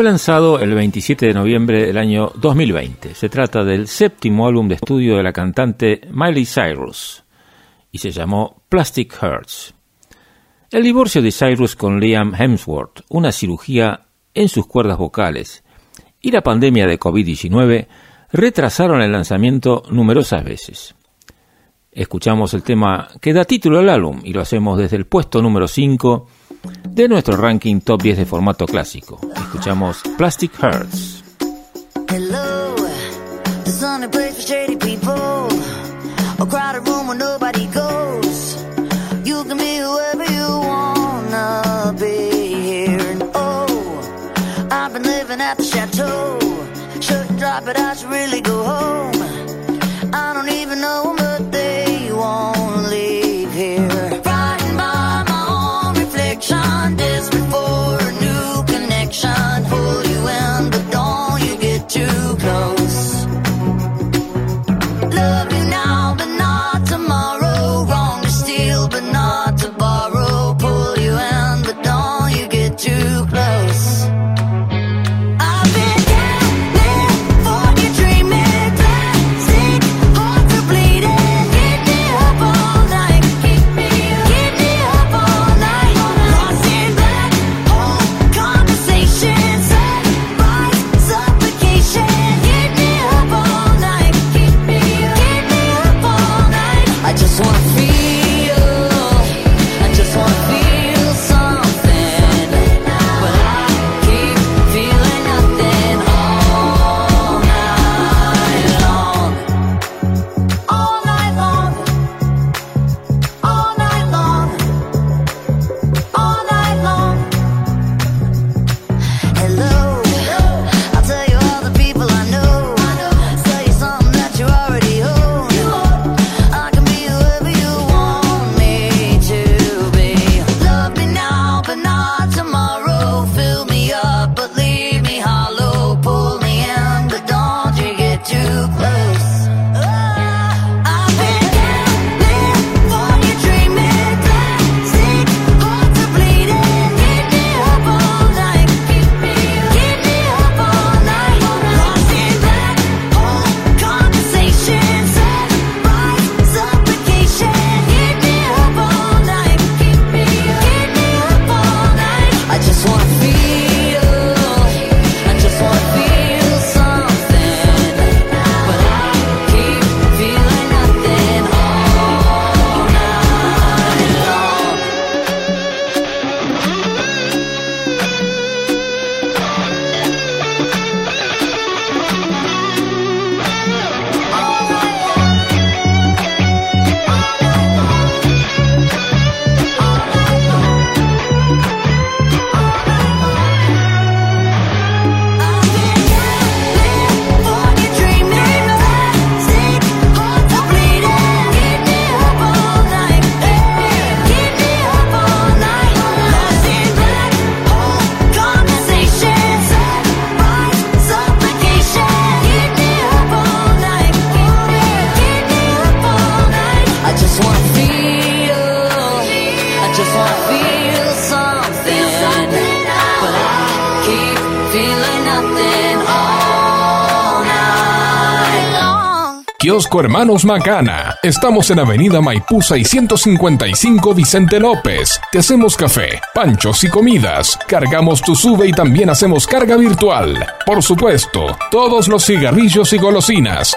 Fue lanzado el 27 de noviembre del año 2020. Se trata del séptimo álbum de estudio de la cantante Miley Cyrus y se llamó Plastic Hearts. El divorcio de Cyrus con Liam Hemsworth, una cirugía en sus cuerdas vocales y la pandemia de COVID-19 retrasaron el lanzamiento numerosas veces. Escuchamos el tema que da título al álbum y lo hacemos desde el puesto número 5 de nuestro ranking top 10 de formato clásico. Escuchamos Plastic Hearts. Hello, there's only place for shady people. A crowded room where nobody goes. You can be whoever you wanna be here. And oh, I've been living at the chateau. Should drop it, I should really go home. Kiosco Hermanos Macana. Estamos en Avenida Maipú 655 Vicente López. Te hacemos café, panchos y comidas. Cargamos tu sube y también hacemos carga virtual. Por supuesto, todos los cigarrillos y golosinas.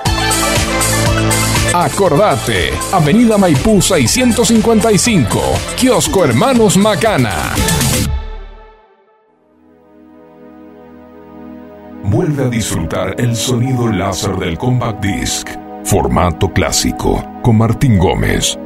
Acordate, Avenida Maipú 655, Kiosco Hermanos Macana. Vuelve a disfrutar el sonido láser del Compact Disc, formato clásico, con Martín Gómez.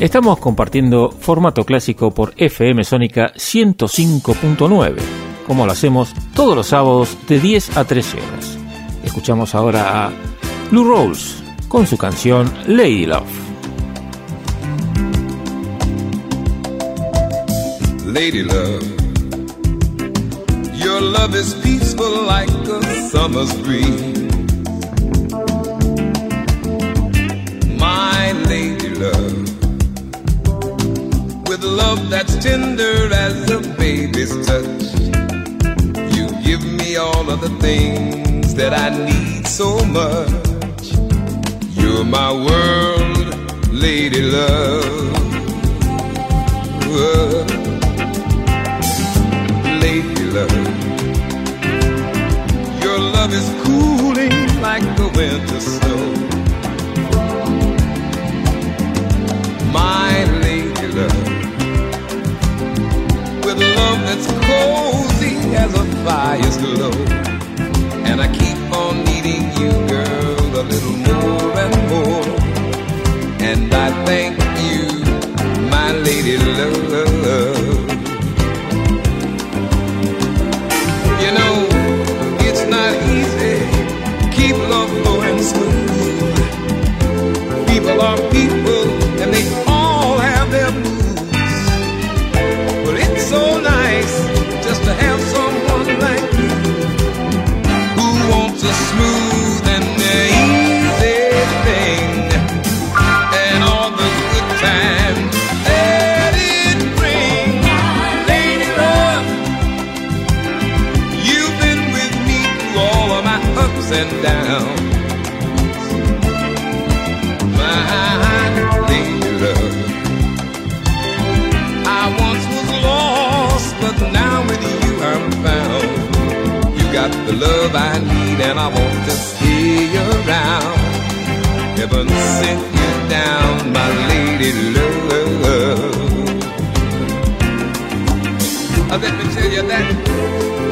Estamos compartiendo formato clásico por FM Sónica 105.9, como lo hacemos todos los sábados de 10 a 13 horas. Escuchamos ahora a Lou Rolls con su canción Lady Love. Lady love, your love is peaceful like a summer's breeze. My lady love. with love that's tender as a baby's touch. You give me all of the things that I need so much. You're my world, lady love. Uh, lady love. Your love is cooling like the winter snow. My lady love love that's cozy as a fire's glow. And I keep on needing you, girl, a little more and more. And I thank you, my lady love. smooth around. Heaven sent you down, my lady love. Oh, let me tell you that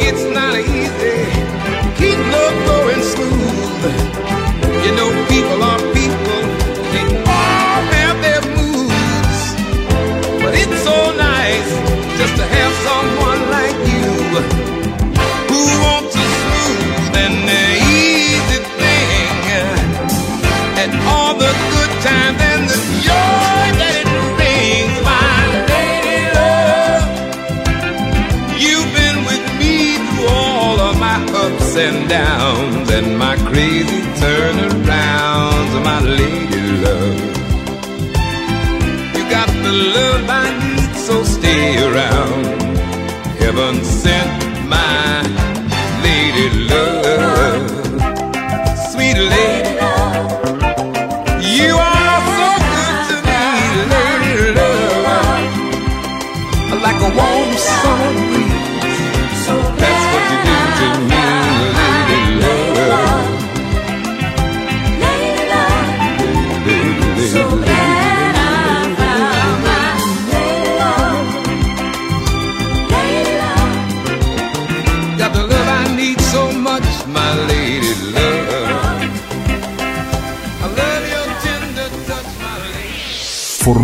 it's not easy. Keep love going smooth. around.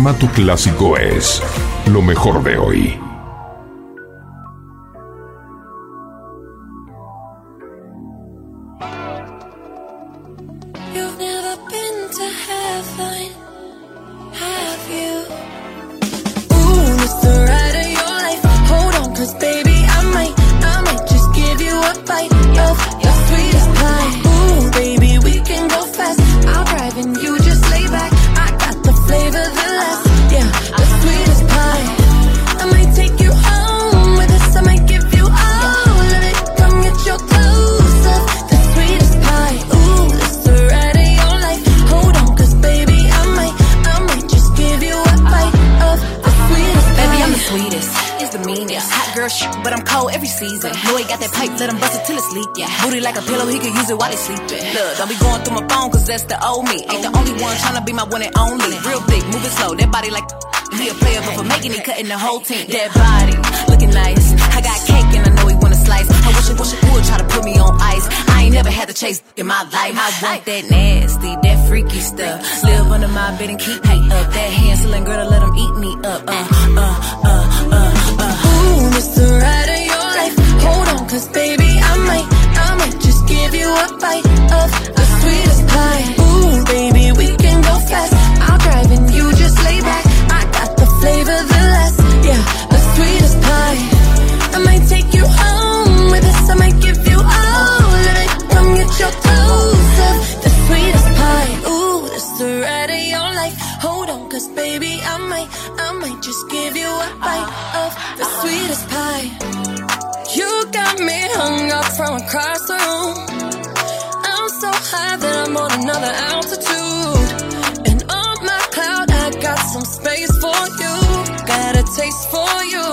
formato clásico es lo mejor de hoy. Another altitude. And on my cloud, I got some space for you. Got a taste for you.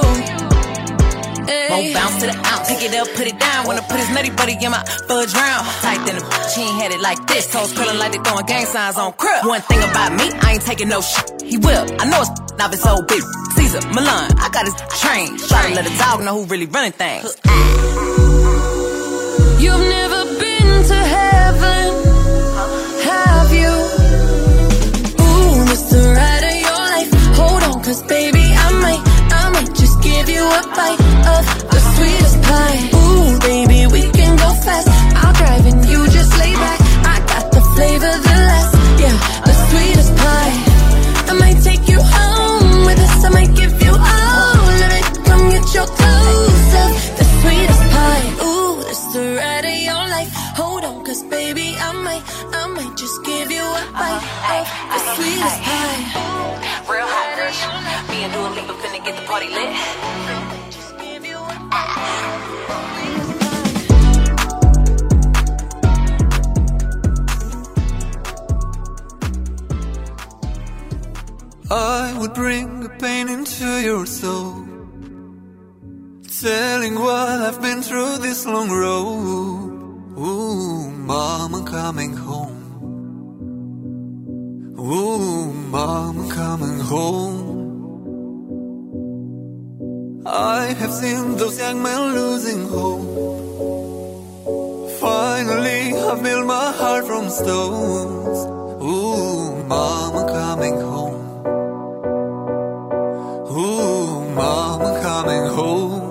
Won't bounce to the ounce. Pick it up, put it down. Wanna put his nutty buddy in my fudge round. Tight than a bitch, he ain't had it like this. Toes curling like they throwing gang signs on crib. One thing about me, I ain't taking no shit. He will. I know it's now it's old bitch. Caesar, Milan, I got his train. Try to let a dog know who really running things. You've never been to heaven, have you? Ooh, it's the ride of your life. Hold on, cause baby, I might, I might just give you a bite of the sweetest pie. Ooh, baby, we can go fast. I'll drive and the sweetest pie. Real hot girl. Me and Dua Lipa finna get the party lit. I would bring the pain into your soul. Telling what I've been through this long road. Ooh, mom, I'm coming home. Ooh, mom, I'm coming home. I have seen those young men losing hope. Finally, I've built my heart from stones. Ooh, mom, I'm coming home. Ooh, mom, I'm coming home.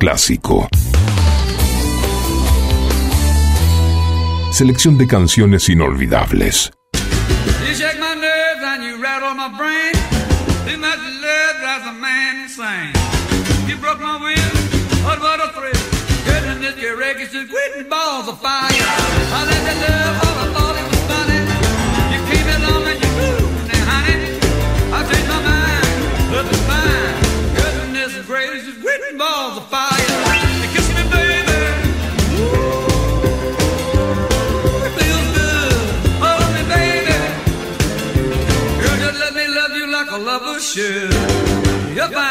clásico. Selección de canciones inolvidables. Goodbye.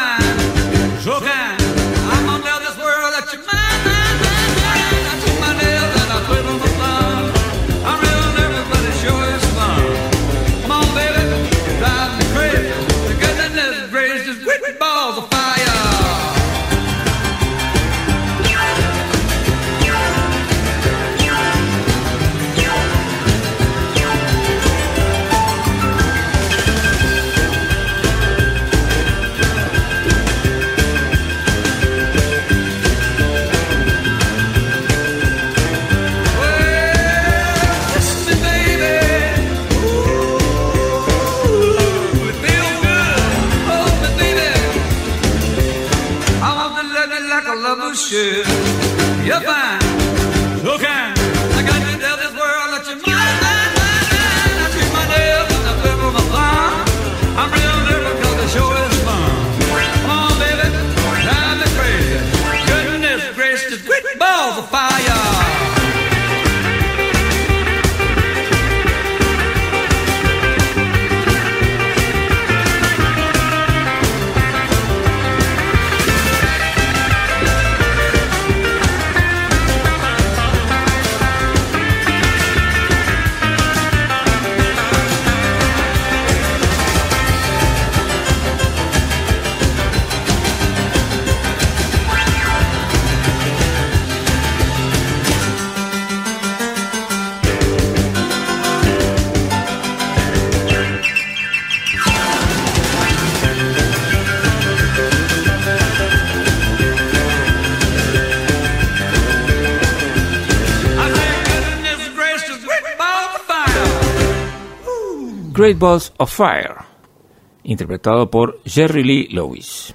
Great Balls of Fire, interpretado por Jerry Lee Lewis.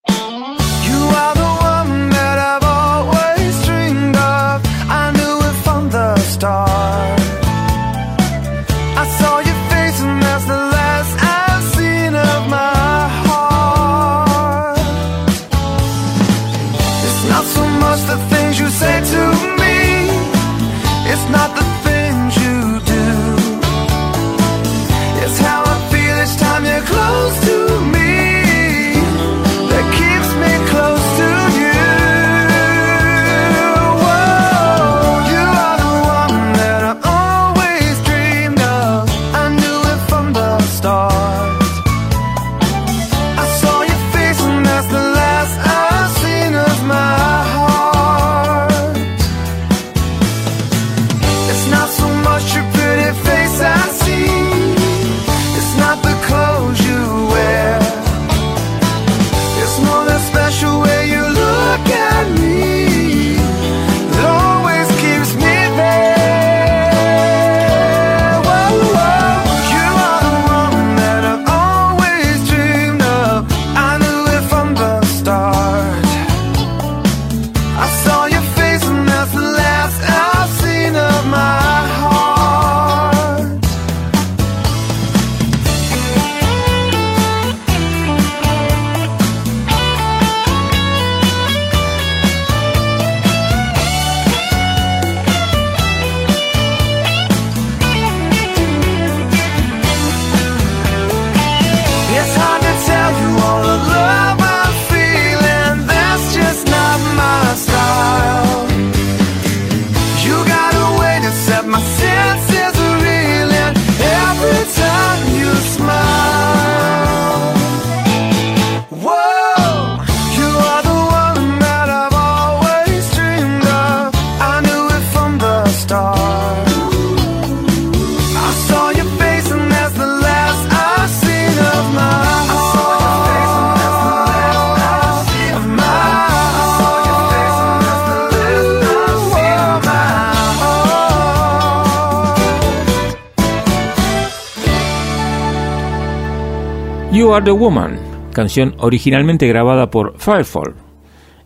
Wonder Woman, canción originalmente grabada por Firefall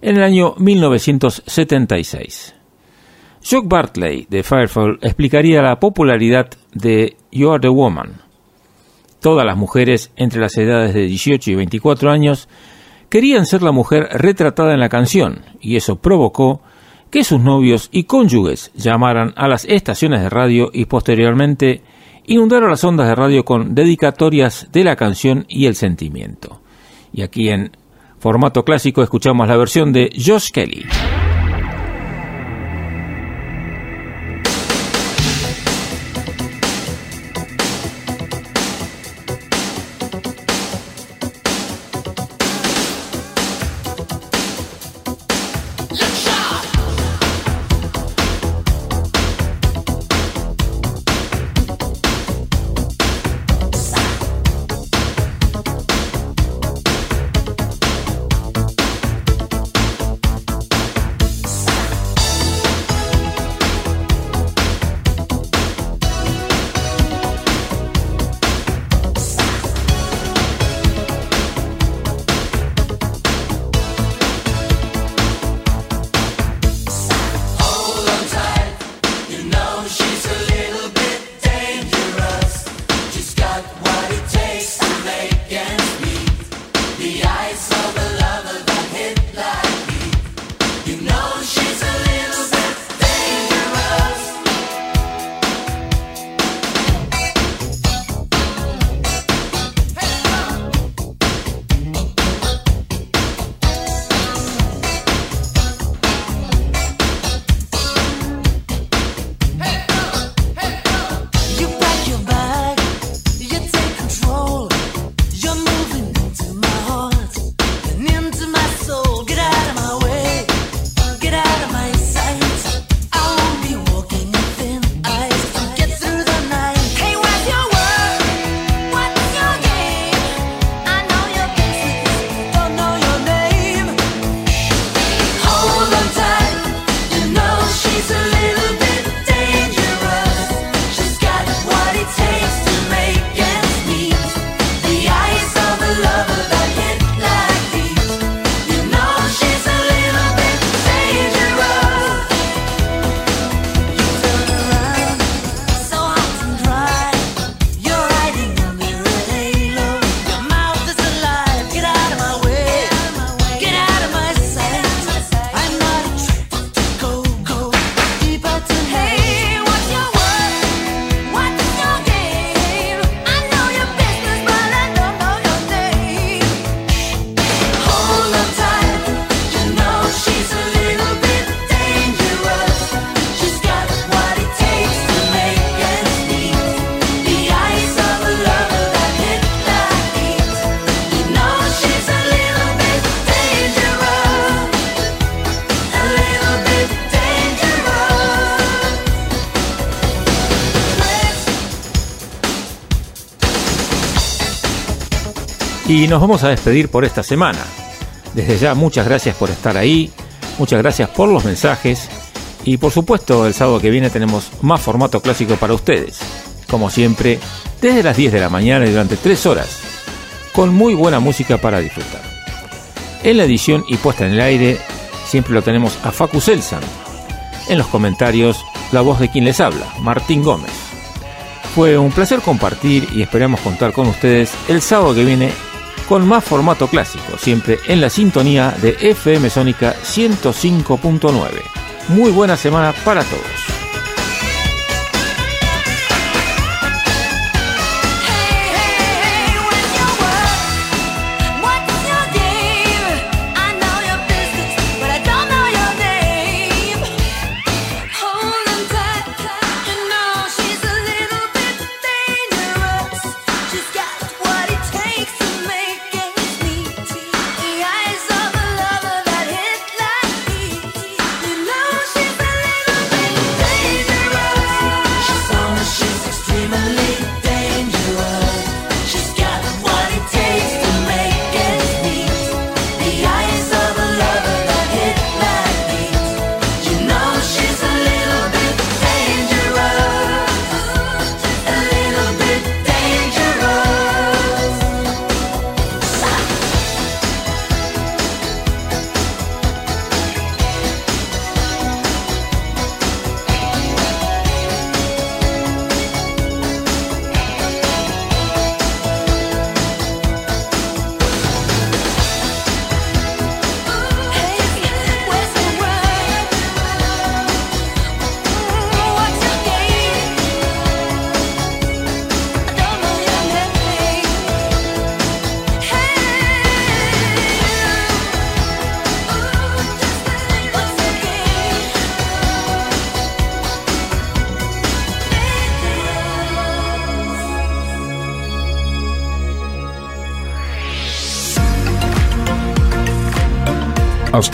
en el año 1976. Chuck Bartley de Firefall explicaría la popularidad de You Are the Woman. Todas las mujeres entre las edades de 18 y 24 años querían ser la mujer retratada en la canción, y eso provocó que sus novios y cónyuges llamaran a las estaciones de radio y posteriormente inundaron las ondas de radio con dedicatorias de la canción y el sentimiento. Y aquí en formato clásico escuchamos la versión de Josh Kelly. Y nos vamos a despedir por esta semana. Desde ya muchas gracias por estar ahí, muchas gracias por los mensajes y por supuesto el sábado que viene tenemos más formato clásico para ustedes. Como siempre, desde las 10 de la mañana y durante 3 horas, con muy buena música para disfrutar. En la edición y puesta en el aire siempre lo tenemos a Facu Selsan. En los comentarios, la voz de quien les habla, Martín Gómez. Fue un placer compartir y esperamos contar con ustedes el sábado que viene con más formato clásico, siempre en la sintonía de FM Sónica 105.9. Muy buena semana para todos.